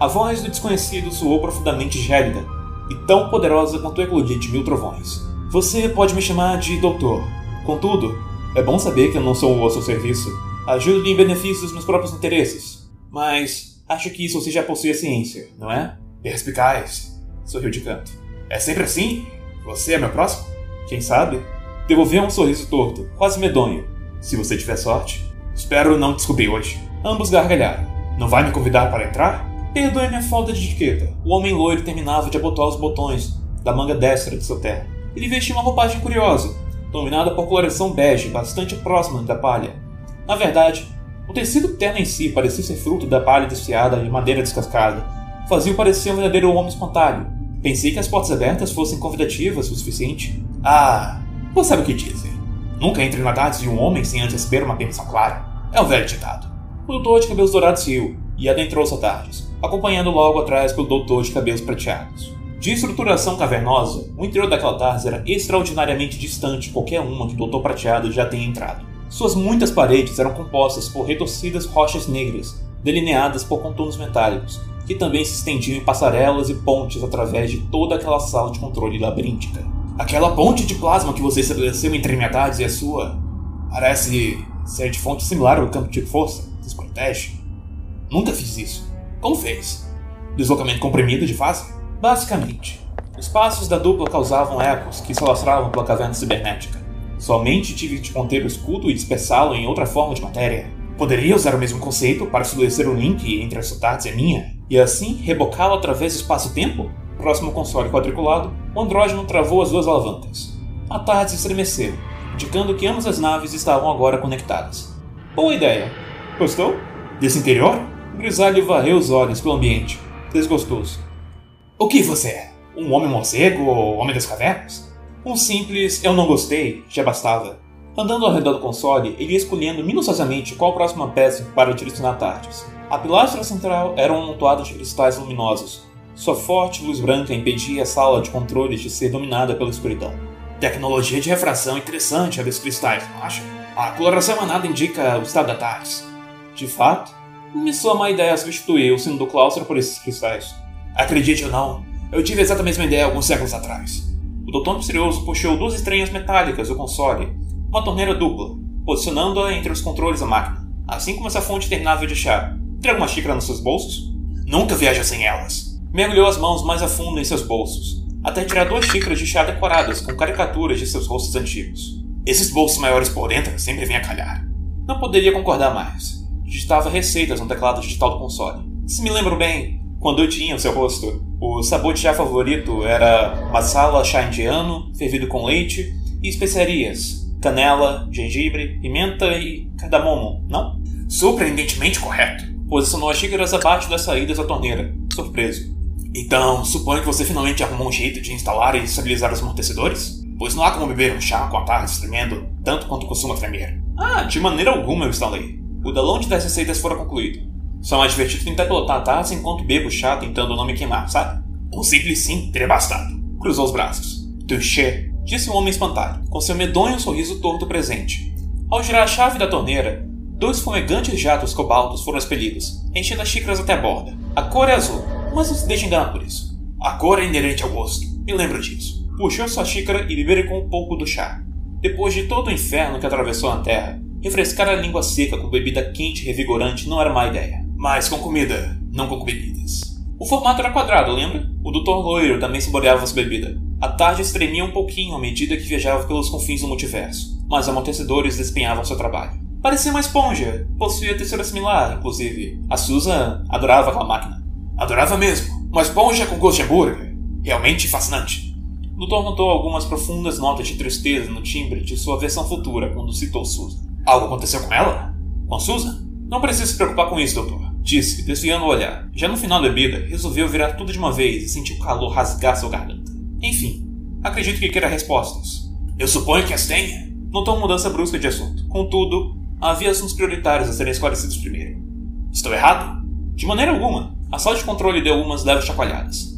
Speaker 1: A voz do desconhecido soou profundamente gélida e tão poderosa quanto o eclodir de mil trovões. Você pode me chamar de doutor. Contudo, é bom saber que eu não sou ao seu serviço. Ajudo-lhe em benefício dos meus próprios interesses. Mas Acho que isso você já possui a ciência, não é? Perspicaz, sorriu de canto. É sempre assim? Você é meu próximo? Quem sabe? Devolveu um sorriso torto, quase medonho. Se você tiver sorte. Espero não descobrir hoje. Ambos gargalharam. Não vai me convidar para entrar? Perdoe minha falta de etiqueta. O homem loiro terminava de abotoar os botões da manga destra de seu terno. Ele vestia uma roupagem curiosa, dominada por coloração bege bastante próxima da palha. Na verdade, o tecido terno em si parecia ser fruto da palha desfiada e madeira descascada. Fazia-o parecer um verdadeiro homem espontâneo. Pensei que as portas abertas fossem convidativas o suficiente. Ah, você sabe o que dizem. Nunca entre na tarde de um homem sem antes receber uma permissão clara. É um velho ditado. O doutor de cabelos dourados riu e adentrou-se a tardes, acompanhando logo atrás pelo doutor de cabelos prateados. De estruturação cavernosa, o interior daquela tarde era extraordinariamente distante de qualquer uma que o doutor prateado já tenha entrado. Suas muitas paredes eram compostas por retorcidas rochas negras, delineadas por contornos metálicos, que também se estendiam em passarelas e pontes através de toda aquela sala de controle labiríntica. Aquela ponte de plasma que você estabeleceu entre metades e a sua parece ser de fonte similar ao campo de força. Desprotege? Nunca fiz isso. Como fez? Deslocamento comprimido de fase? Basicamente. Os passos da dupla causavam ecos que se alastravam pela caverna cibernética. Somente tive de conter o escudo e dispersá-lo em outra forma de matéria. Poderia usar o mesmo conceito para estabelecer um link entre as Sotates e a minha, e assim rebocá-lo através do espaço-tempo? Próximo console quadriculado, o andrógeno travou as duas alavancas. A tarde estremeceu, indicando que ambas as naves estavam agora conectadas. Boa ideia! Gostou? Desse interior? Grisalho varreu os olhos pelo ambiente, desgostoso. O que você é? Um homem morcego ou homem das cavernas? Um simples eu não gostei já bastava. Andando ao redor do console, ele ia escolhendo minuciosamente qual a próxima peça para direcionar tardes. A pilastra central era um amontoado de cristais luminosos. Sua forte luz branca impedia a sala de controles de ser dominada pela escuridão. Tecnologia de refração interessante a desses cristais, não acha? A coloração emanada indica o estado da tarde. De fato, me soa má ideia substituir o sino do claustro por esses cristais. Acredite ou não, eu tive exatamente a mesma ideia alguns séculos atrás. O doutor misterioso puxou duas estranhas metálicas do console, uma torneira dupla, posicionando-a entre os controles da máquina, assim como essa fonte interminável de chá. Traga uma xícara nos seus bolsos? Nunca viaja sem elas. Mergulhou as mãos mais a fundo em seus bolsos, até tirar duas xícaras de chá decoradas com caricaturas de seus rostos antigos. Esses bolsos maiores por dentro sempre vêm a calhar. Não poderia concordar mais. Digitava receitas no teclado digital do console. Se me lembro bem, quando eu tinha o seu rosto. O sabor de chá favorito era masala chá indiano, fervido com leite e especiarias, canela, gengibre, pimenta e cardamomo, não?
Speaker 2: Surpreendentemente correto.
Speaker 1: Posicionou as xícaras abaixo das saídas da torneira, surpreso.
Speaker 2: Então, suponho que você finalmente arrumou um jeito de instalar e estabilizar os amortecedores? Pois não há como beber um chá com a tarde tremendo, tanto quanto costuma tremer.
Speaker 1: Ah, de maneira alguma eu instalei. O download das receitas fora concluído. Só mais divertido tentar pilotar a tarde enquanto bebo chá tentando não me queimar, sabe?
Speaker 2: Um simples sim teria bastado.
Speaker 1: Cruzou os braços. Touché, disse o homem espantado, com seu medonho sorriso torto presente. Ao girar a chave da torneira, dois fumegantes jatos cobaltos foram expelidos, enchendo as xícaras até a borda. A cor é azul, mas não se deixe enganar por isso.
Speaker 2: A cor é inerente ao gosto, me lembro disso.
Speaker 1: Puxou sua xícara e bebeu com um pouco do chá. Depois de todo o inferno que atravessou a terra, refrescar a língua seca com bebida quente e revigorante não era má ideia.
Speaker 2: Mas com comida, não com bebidas.
Speaker 1: O formato era quadrado, lembra? O doutor loiro também saboreava sua bebida. A tarde estremia um pouquinho à medida que viajava pelos confins do multiverso, mas amortecedores desempenhavam seu trabalho. Parecia uma esponja, possuía textura similar, inclusive. A Susan adorava aquela máquina.
Speaker 2: Adorava mesmo. Uma esponja com gosto de hambúrguer. Realmente fascinante.
Speaker 1: O doutor notou algumas profundas notas de tristeza no timbre de sua versão futura quando citou Susan.
Speaker 2: Algo aconteceu com ela?
Speaker 1: Com Susan? Não precisa se preocupar com isso, doutor. Disse, desviando o olhar. Já no final da bebida, resolveu virar tudo de uma vez e sentiu o calor rasgar sua garganta. Enfim, acredito que queira respostas.
Speaker 2: Eu suponho que as tenha.
Speaker 1: Notou mudança brusca de assunto. Contudo, havia assuntos prioritários a serem esclarecidos primeiro.
Speaker 2: Estou errado?
Speaker 1: De maneira alguma. A sala de controle deu algumas leves chacoalhadas.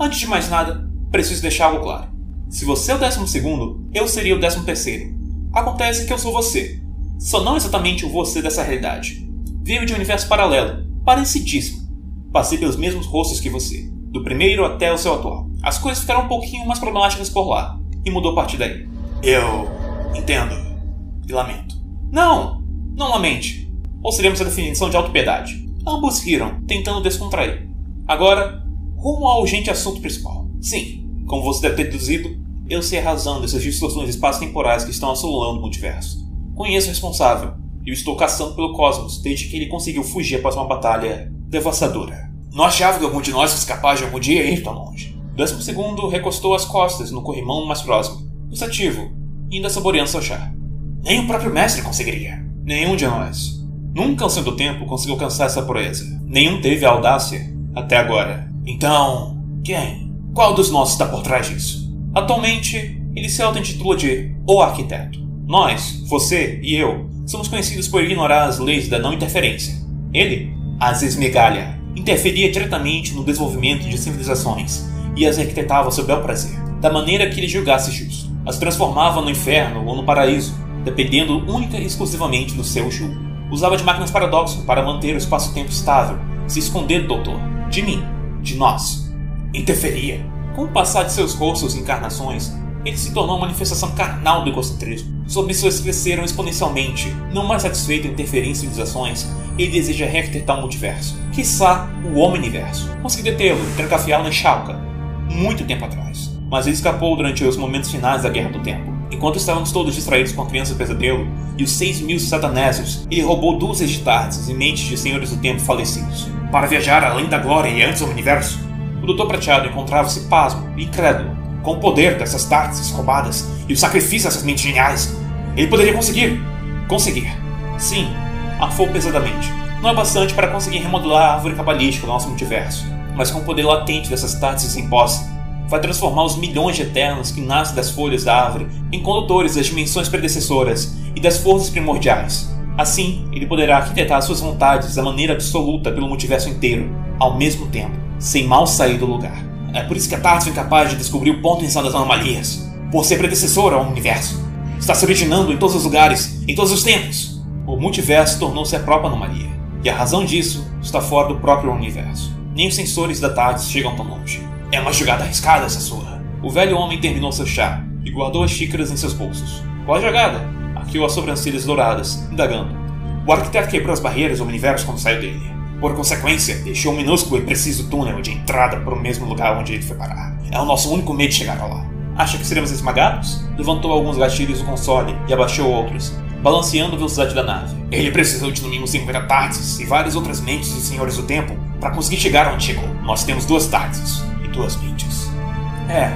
Speaker 1: Antes de mais nada, preciso deixar algo claro. Se você é o décimo segundo, eu seria o décimo terceiro. Acontece que eu sou você. Só não exatamente o você dessa realidade. Venho de um universo paralelo, parecidíssimo. Passei pelos mesmos rostos que você, do primeiro até o seu atual. As coisas ficaram um pouquinho mais problemáticas por lá, e mudou a partir daí.
Speaker 2: Eu entendo. E lamento.
Speaker 1: Não! Não lamente. Ou seríamos a definição de autopiedade. Ambos riram, tentando descontrair. Agora, rumo ao urgente assunto principal. Sim, como você deve ter deduzido, eu sei a razão dessas distorções espaço-temporais que estão assolando o multiverso. Conheço o responsável, e o estou caçando pelo cosmos desde que ele conseguiu fugir após uma batalha devastadora.
Speaker 2: Não achava que algum de nós fosse capaz de algum dia ir tão longe.
Speaker 1: Décimo segundo recostou as costas no corrimão mais próximo, pensativo, ainda saboreando seu chá.
Speaker 2: Nem o próprio mestre conseguiria.
Speaker 1: Nenhum de nós. Nunca ao seu tempo conseguiu alcançar essa proeza. Nenhum teve a audácia até agora.
Speaker 2: Então, quem? Qual dos nossos está por trás disso?
Speaker 1: Atualmente, ele se auto-intitula de O Arquiteto. Nós, você e eu, somos conhecidos por ignorar as leis da não interferência. Ele, as esmigalha, interferia diretamente no desenvolvimento de civilizações e as arquitetava sob bel prazer, da maneira que ele julgasse justo. As transformava no inferno ou no paraíso, dependendo única e exclusivamente do seu julgo. Usava de máquinas paradoxo para manter o espaço-tempo estável, se esconder do doutor, de mim, de nós. Interferia. Com o passar de seus rostos e encarnações, ele se tornou uma manifestação carnal do egocentrismo. Suas missões cresceram exponencialmente. Não mais satisfeito em interferir em civilizações, ele deseja rearquitetar o multiverso. Quiçá o Omniverso. Consegui detê-lo e trancafiá-lo na Chalca, muito tempo atrás. Mas ele escapou durante os momentos finais da Guerra do Tempo. Enquanto estávamos todos distraídos com a criança pesadelo e os seis mil satanésios, ele roubou dúzias de tardes em mentes de senhores do tempo falecidos.
Speaker 2: Para viajar além da glória e antes do universo,
Speaker 1: o Doutor Prateado encontrava-se pasmo e incrédulo. Com o poder dessas tardes roubadas e o sacrifício dessas mentes geniais, ele poderia conseguir. Conseguir. Sim, afou pesadamente. Não é bastante para conseguir remodelar a árvore cabalística do nosso multiverso, mas com o poder latente dessas tardes sem posse, vai transformar os milhões de eternos que nascem das folhas da árvore em condutores das dimensões predecessoras e das forças primordiais. Assim, ele poderá arquitetar suas vontades da maneira absoluta pelo multiverso inteiro, ao mesmo tempo, sem mal sair do lugar. É por isso que a Tardes foi capaz de descobrir o ponto inicial das anomalias, por ser predecessora ao universo. Está se originando em todos os lugares, em todos os tempos. O multiverso tornou-se a própria anomalia, e a razão disso está fora do próprio universo. Nem os sensores da Tardes chegam tão longe.
Speaker 2: É uma jogada arriscada essa sua.
Speaker 1: O velho homem terminou seu chá e guardou as xícaras em seus bolsos. Qual a jogada? Arqueou as sobrancelhas douradas, indagando.
Speaker 2: O arquiteto quebrou as barreiras do universo quando saiu dele. Por consequência, deixou um minúsculo e preciso túnel de entrada para o mesmo lugar onde ele foi parar. É o nosso único medo de chegar lá.
Speaker 1: Acha que seremos esmagados? Levantou alguns gatilhos do console e abaixou outros, balanceando a velocidade da nave.
Speaker 2: Ele precisou de no mínimo 50 tardes e várias outras mentes de senhores do tempo
Speaker 1: Para conseguir chegar ao Antigo, nós temos duas tardes duas mentes. É,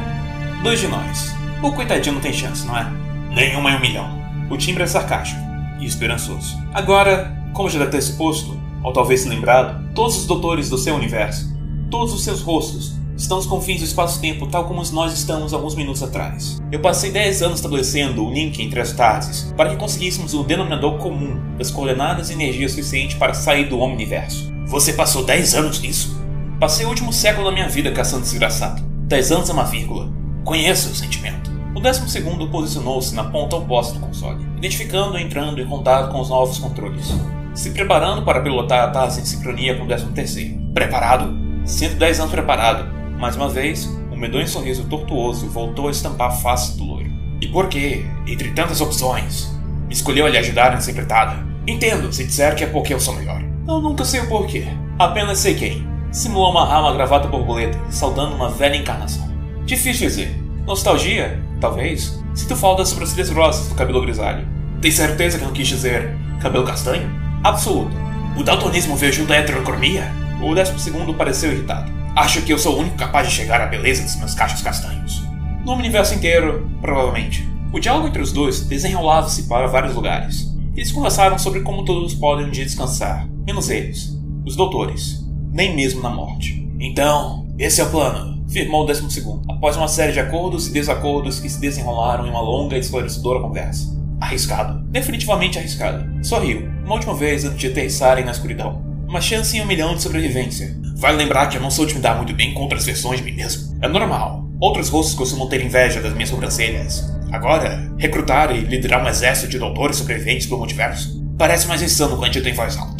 Speaker 1: dois de nós. O coitadinho não tem chance, não é? Nenhuma em um milhão. O timbre é sarcástico e esperançoso. Agora, como já deve ter se posto, ou talvez se lembrado, todos os doutores do seu universo, todos os seus rostos, estão nos confins do espaço-tempo tal como nós estamos alguns minutos atrás. Eu passei 10 anos estabelecendo o link entre as tardes para que conseguíssemos o denominador comum das coordenadas e energia suficiente para sair do Omniverso. Você passou 10 anos nisso? Passei o último século da minha vida caçando desgraçado. 10 anos é uma vírgula. Conheço o sentimento. O décimo segundo posicionou-se na ponta oposta do console, identificando e entrando em contato com os novos controles, se preparando para pilotar a taça em sincronia com o décimo terceiro. Preparado? 110 anos preparado. Mais uma vez, um medonho sorriso tortuoso voltou a estampar a face do loiro. E por que, entre tantas opções, me escolheu a lhe ajudar nessa empreitada? Entendo se disser que é porque eu sou melhor. Eu nunca sei o porquê. Apenas sei quem. Simulou amarrar uma gravata borboleta, saudando uma velha encarnação. Difícil dizer. Nostalgia? Talvez. Sinto falta das sobrancelhas grossas do cabelo grisalho. Tem certeza que não quis dizer cabelo castanho? Absoluto. O daltonismo veio junto à heterocromia? O décimo segundo pareceu irritado. Acho que eu sou o único capaz de chegar à beleza dos meus cachos castanhos. No universo inteiro, provavelmente. O diálogo entre os dois desenrolava-se para vários lugares. Eles conversaram sobre como todos podem um dia descansar, menos eles, os doutores, nem mesmo na morte. Então, esse é o plano, firmou o décimo segundo, após uma série de acordos e desacordos que se desenrolaram em uma longa e esclarecedora conversa. Arriscado, definitivamente arriscado. Sorriu, uma última vez antes de aterrissarem na escuridão. Uma chance em um milhão de sobrevivência. Vale lembrar que eu não sou de me dar muito bem com outras versões de mim mesmo. É normal. Outros rostos costumam ter inveja das minhas sobrancelhas. Agora, recrutar e liderar um exército de doutores sobreviventes do multiverso parece mais insano quando dito em voz alta.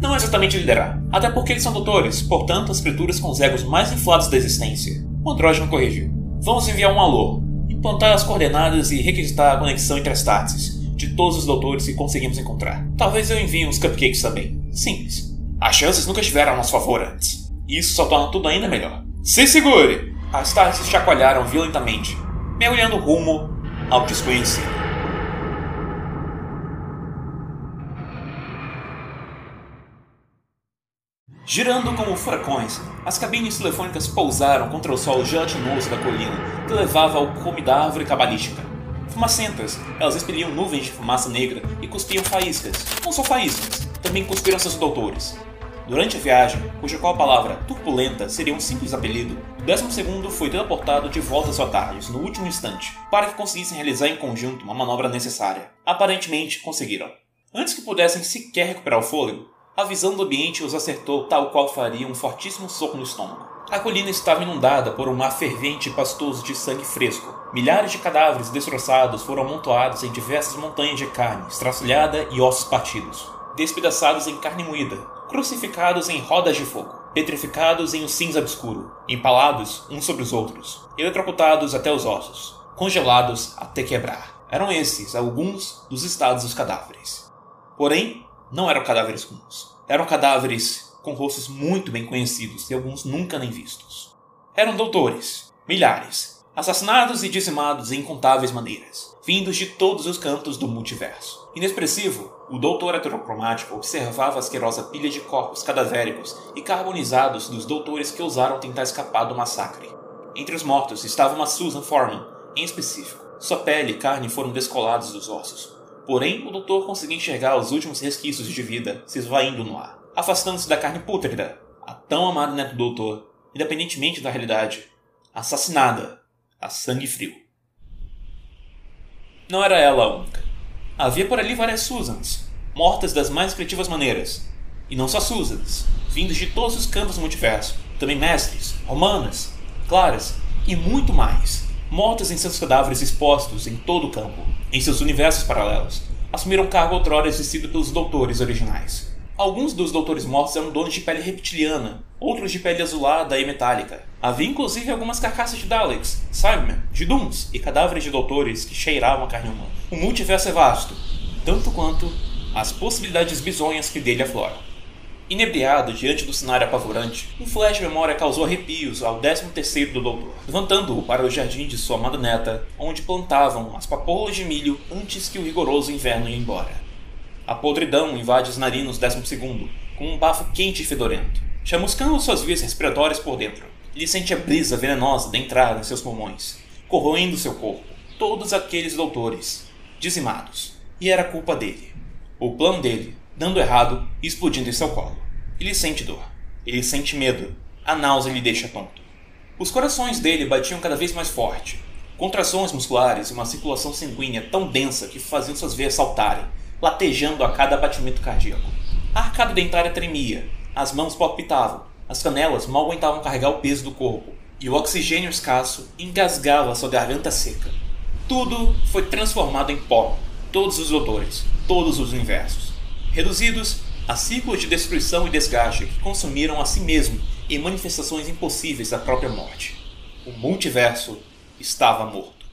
Speaker 1: Não é exatamente liderar, até porque eles são doutores, portanto, as criaturas com os egos mais inflados da existência. O andrógeno corrigiu. Vamos enviar um alô, implantar as coordenadas e requisitar a conexão entre as tardes de todos os doutores que conseguimos encontrar. Talvez eu envie uns cupcakes também. Simples. As chances nunca estiveram a nosso favor antes. Isso só torna tudo ainda melhor. Se segure! As tardes chacoalharam violentamente, mergulhando rumo ao desconhecido. Girando como furacões, as cabines telefônicas pousaram contra o sol gelatinoso da colina que levava ao cume da árvore cabalística. Fumacentas, elas expeliam nuvens de fumaça negra e cuspiam faíscas. Não só faíscas, também cuspiram seus doutores. Durante a viagem, cuja qual a palavra turbulenta seria um simples apelido, o 12 foi teleportado de volta aos atalhos no último instante, para que conseguissem realizar em conjunto uma manobra necessária. Aparentemente, conseguiram. Antes que pudessem sequer recuperar o fôlego, a visão do ambiente os acertou tal qual faria um fortíssimo soco no estômago. A colina estava inundada por um mar fervente e pastoso de sangue fresco. Milhares de cadáveres destroçados foram amontoados em diversas montanhas de carne, estraçalhada e ossos partidos, despedaçados em carne moída, crucificados em rodas de fogo, petrificados em um cinza obscuro, empalados uns sobre os outros, eletrocutados até os ossos, congelados até quebrar. Eram esses alguns dos estados dos cadáveres. Porém, não eram cadáveres comuns. Eram cadáveres com rostos muito bem conhecidos e alguns nunca nem vistos. Eram doutores, milhares, assassinados e dizimados em incontáveis maneiras, vindos de todos os cantos do multiverso. Inexpressivo, o doutor heterocromático observava a asquerosa pilha de corpos cadavéricos e carbonizados dos doutores que ousaram tentar escapar do massacre. Entre os mortos estava uma Susan Foreman, em específico. Sua pele e carne foram descolados dos ossos, Porém, o doutor conseguia enxergar os últimos resquícios de vida se esvaindo no ar, afastando-se da carne pútrida, a tão amada neta do doutor, independentemente da realidade, assassinada a sangue frio. Não era ela a única. Havia por ali várias Susans, mortas das mais criativas maneiras. E não só Susans, vindos de todos os campos do multiverso, também mestres, romanas, claras e muito mais, mortas em seus cadáveres expostos em todo o campo, em seus universos paralelos, assumiram cargo outrora exercido pelos doutores originais. Alguns dos doutores mortos eram donos de pele reptiliana, outros de pele azulada e metálica. Havia inclusive algumas carcaças de Daleks, Cybermen, de Dooms e cadáveres de doutores que cheiravam a carne humana. O multiverso é vasto, tanto quanto as possibilidades bizonhas que dele afloram. Inebriado diante do cenário apavorante, um flash de memória causou arrepios ao 13º do doutor, levantando-o para o jardim de sua amada neta, onde plantavam as papoulas de milho antes que o rigoroso inverno ia embora. A podridão invade os narinos 12º, com um bafo quente e fedorento. chamuscando suas vias respiratórias por dentro. Ele sente a brisa venenosa de entrar em seus pulmões, corroendo seu corpo. Todos aqueles doutores, dizimados. E era culpa dele. O plano dele, dando errado e explodindo em seu colo. Ele sente dor. Ele sente medo. A náusea lhe deixa tonto. Os corações dele batiam cada vez mais forte. Contrações musculares e uma circulação sanguínea tão densa que faziam suas veias saltarem, latejando a cada batimento cardíaco. A arcada dentária tremia, as mãos palpitavam, as canelas mal aguentavam carregar o peso do corpo, e o oxigênio escasso engasgava sua garganta seca. Tudo foi transformado em pó, todos os odores, todos os universos, reduzidos a ciclos de destruição e desgaste que consumiram a si mesmo em manifestações impossíveis da própria morte. O multiverso estava morto.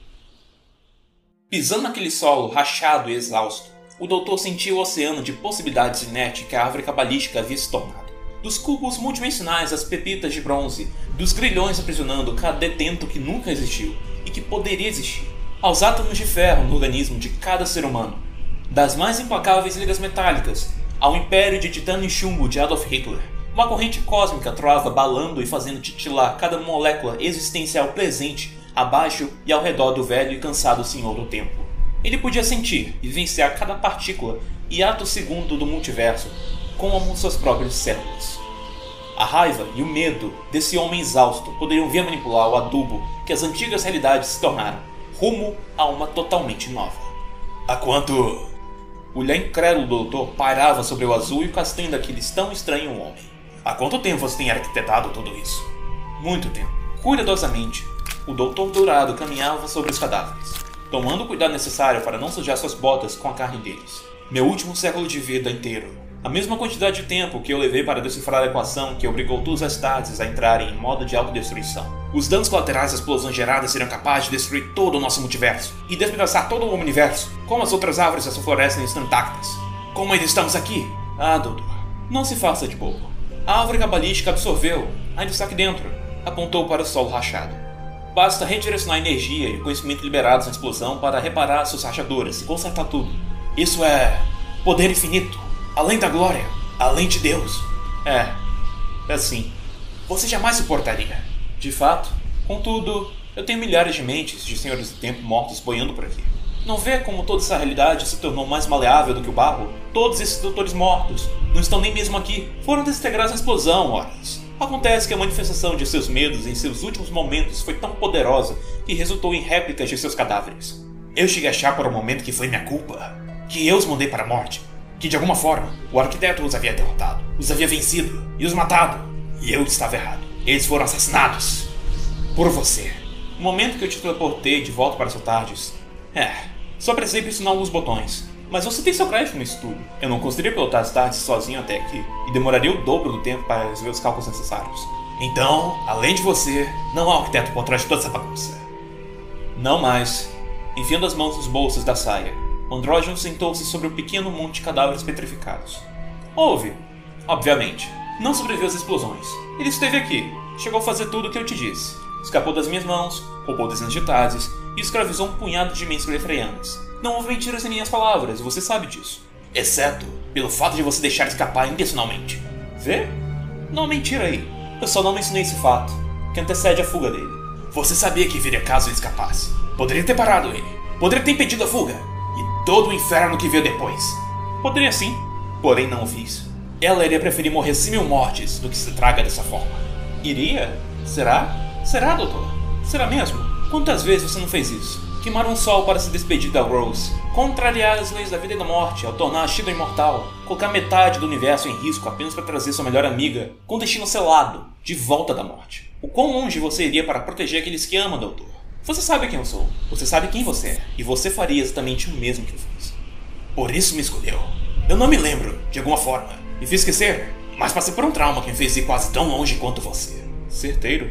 Speaker 1: Pisando naquele solo rachado e exausto, o doutor sentiu o oceano de possibilidades inerte que a árvore cabalística havia se tornado. Dos cubos multidimensionais às pepitas de bronze, dos grilhões aprisionando cada detento que nunca existiu e que poderia existir, aos átomos de ferro no organismo de cada ser humano, das mais implacáveis ligas metálicas ao império de titânio e chumbo de Adolf Hitler. Uma corrente cósmica troava balando e fazendo titilar cada molécula existencial presente abaixo e ao redor do velho e cansado senhor do tempo. Ele podia sentir e vivenciar cada partícula e ato segundo do multiverso como suas próprias células. A raiva e o medo desse homem exausto poderiam vir manipular o adubo que as antigas realidades se tornaram, rumo a uma totalmente nova. A quanto. O olhar incrédulo do doutor pairava sobre o azul e o castanho daquele tão estranho homem. Há quanto tempo você tem arquitetado tudo isso? Muito tempo. Cuidadosamente, o doutor dourado caminhava sobre os cadáveres, tomando o cuidado necessário para não sujar suas botas com a carne deles. Meu último século de vida inteiro a mesma quantidade de tempo que eu levei para decifrar a equação que obrigou todas as tardes a entrarem em modo de autodestruição. Os danos colaterais das explosões geradas seriam capazes de destruir todo o nosso multiverso e despedaçar todo o universo, como as outras árvores dessa floresta estão intactas. Como ainda estamos aqui? Ah, doutor, não se faça de bobo. A árvore cabalística absorveu, ainda está aqui dentro. Apontou para o solo rachado. Basta redirecionar a energia e o conhecimento liberados na explosão para reparar suas rachaduras e consertar tudo. Isso é poder infinito além da glória, além de Deus. É, é assim. Você jamais suportaria. De fato. Contudo, eu tenho milhares de mentes de senhores do tempo mortos boiando por aqui. Não vê como toda essa realidade se tornou mais maleável do que o barro? Todos esses doutores mortos não estão nem mesmo aqui. Foram desintegrados na explosão, horas. Acontece que a manifestação de seus medos em seus últimos momentos foi tão poderosa que resultou em réplicas de seus cadáveres. Eu cheguei a achar por um momento que foi minha culpa, que eu os mandei para a morte que de alguma forma o arquiteto os havia derrotado, os havia vencido e os matado. E eu estava errado. Eles foram assassinados. Por você. No momento que eu te teleportei de volta para Sotardes, é, só precisei pressionar alguns botões. Mas você tem seu crédito no estudo. Eu não conseguiria pilotar as tardes sozinho até aqui, e demoraria o dobro do tempo para resolver os cálculos necessários. Então, além de você, não há arquiteto por trás de toda essa bagunça. Não mais. Enfiando as mãos nos bolsos da saia, Andrógeno sentou-se sobre o um pequeno monte de cadáveres petrificados. Houve, obviamente. Não sobreviveu às explosões. Ele esteve aqui, chegou a fazer tudo o que eu te disse. Escapou das minhas mãos, roubou dezenas de tardes e escravizou um punhado de mentes grefreianas. Não houve mentiras em minhas palavras, você sabe disso. Exceto pelo fato de você deixar escapar intencionalmente. Vê? Não mentira aí. Eu só não mencionei esse fato, que antecede a fuga dele. Você sabia que viria caso ele escapasse. Poderia ter parado ele. Poderia ter impedido a fuga todo o inferno que veio depois. Poderia sim, porém não o fiz. Ela iria preferir morrer sem mil mortes do que se traga dessa forma. Iria? Será? Será, doutor? Será mesmo? Quantas vezes você não fez isso? Queimar um sol para se despedir da Rose, contrariar as leis da vida e da morte ao tornar a Shiva imortal, colocar metade do universo em risco apenas para trazer sua melhor amiga, com destino selado, de volta da morte. O quão longe você iria para proteger aqueles que ama, doutor? Você sabe quem eu sou. Você sabe quem você é. E você faria exatamente o mesmo que eu fiz. Por isso me escolheu. Eu não me lembro, de alguma forma. Me fiz esquecer. Mas passei por um trauma que me fez ir quase tão longe quanto você. Certeiro?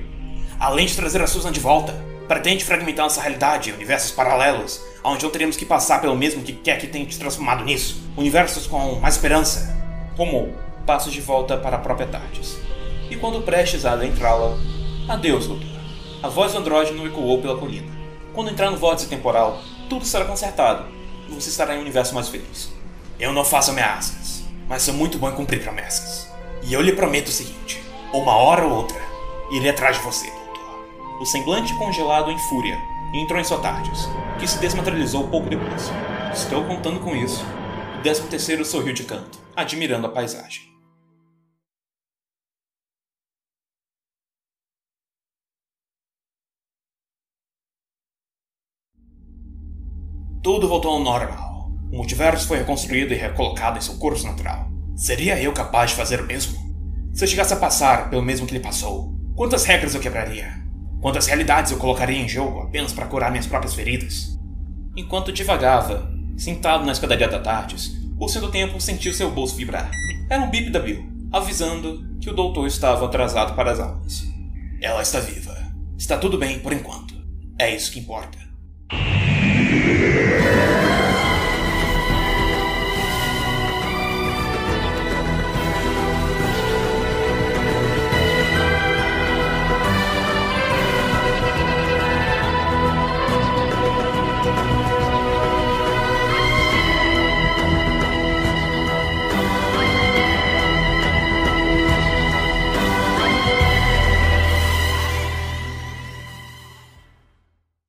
Speaker 1: Além de trazer a Susan de volta, pretende fragmentar nossa realidade em universos paralelos, onde não teremos que passar pelo mesmo que quer que tenha te transformado nisso. Universos com mais esperança. Como passos de volta para a própria Tardes. E quando prestes a adentrá-la, adeus, doutor. A voz do andrógeno ecoou pela colina. Quando entrar no vórtice temporal, tudo será consertado e você estará em um universo mais feliz. Eu não faço ameaças, mas sou muito bom em cumprir promessas. E eu lhe prometo o seguinte: Uma hora ou outra, irei atrás de você, doutor. O semblante congelado em fúria entrou em sua tardes, que se desmaterializou pouco depois. Estou contando com isso. O décimo terceiro sorriu de canto, admirando a paisagem. Tudo voltou ao normal. O multiverso foi reconstruído e recolocado em seu curso natural. Seria eu capaz de fazer o mesmo? Se eu chegasse a passar pelo mesmo que ele passou, quantas regras eu quebraria? Quantas realidades eu colocaria em jogo apenas para curar minhas próprias feridas? Enquanto divagava, sentado na escadaria da Tardes, o seu tempo sentiu seu bolso vibrar. Era um bip da Bill, avisando que o doutor estava atrasado para as aulas. Ela está viva. Está tudo bem por enquanto. É isso que importa. Yeah.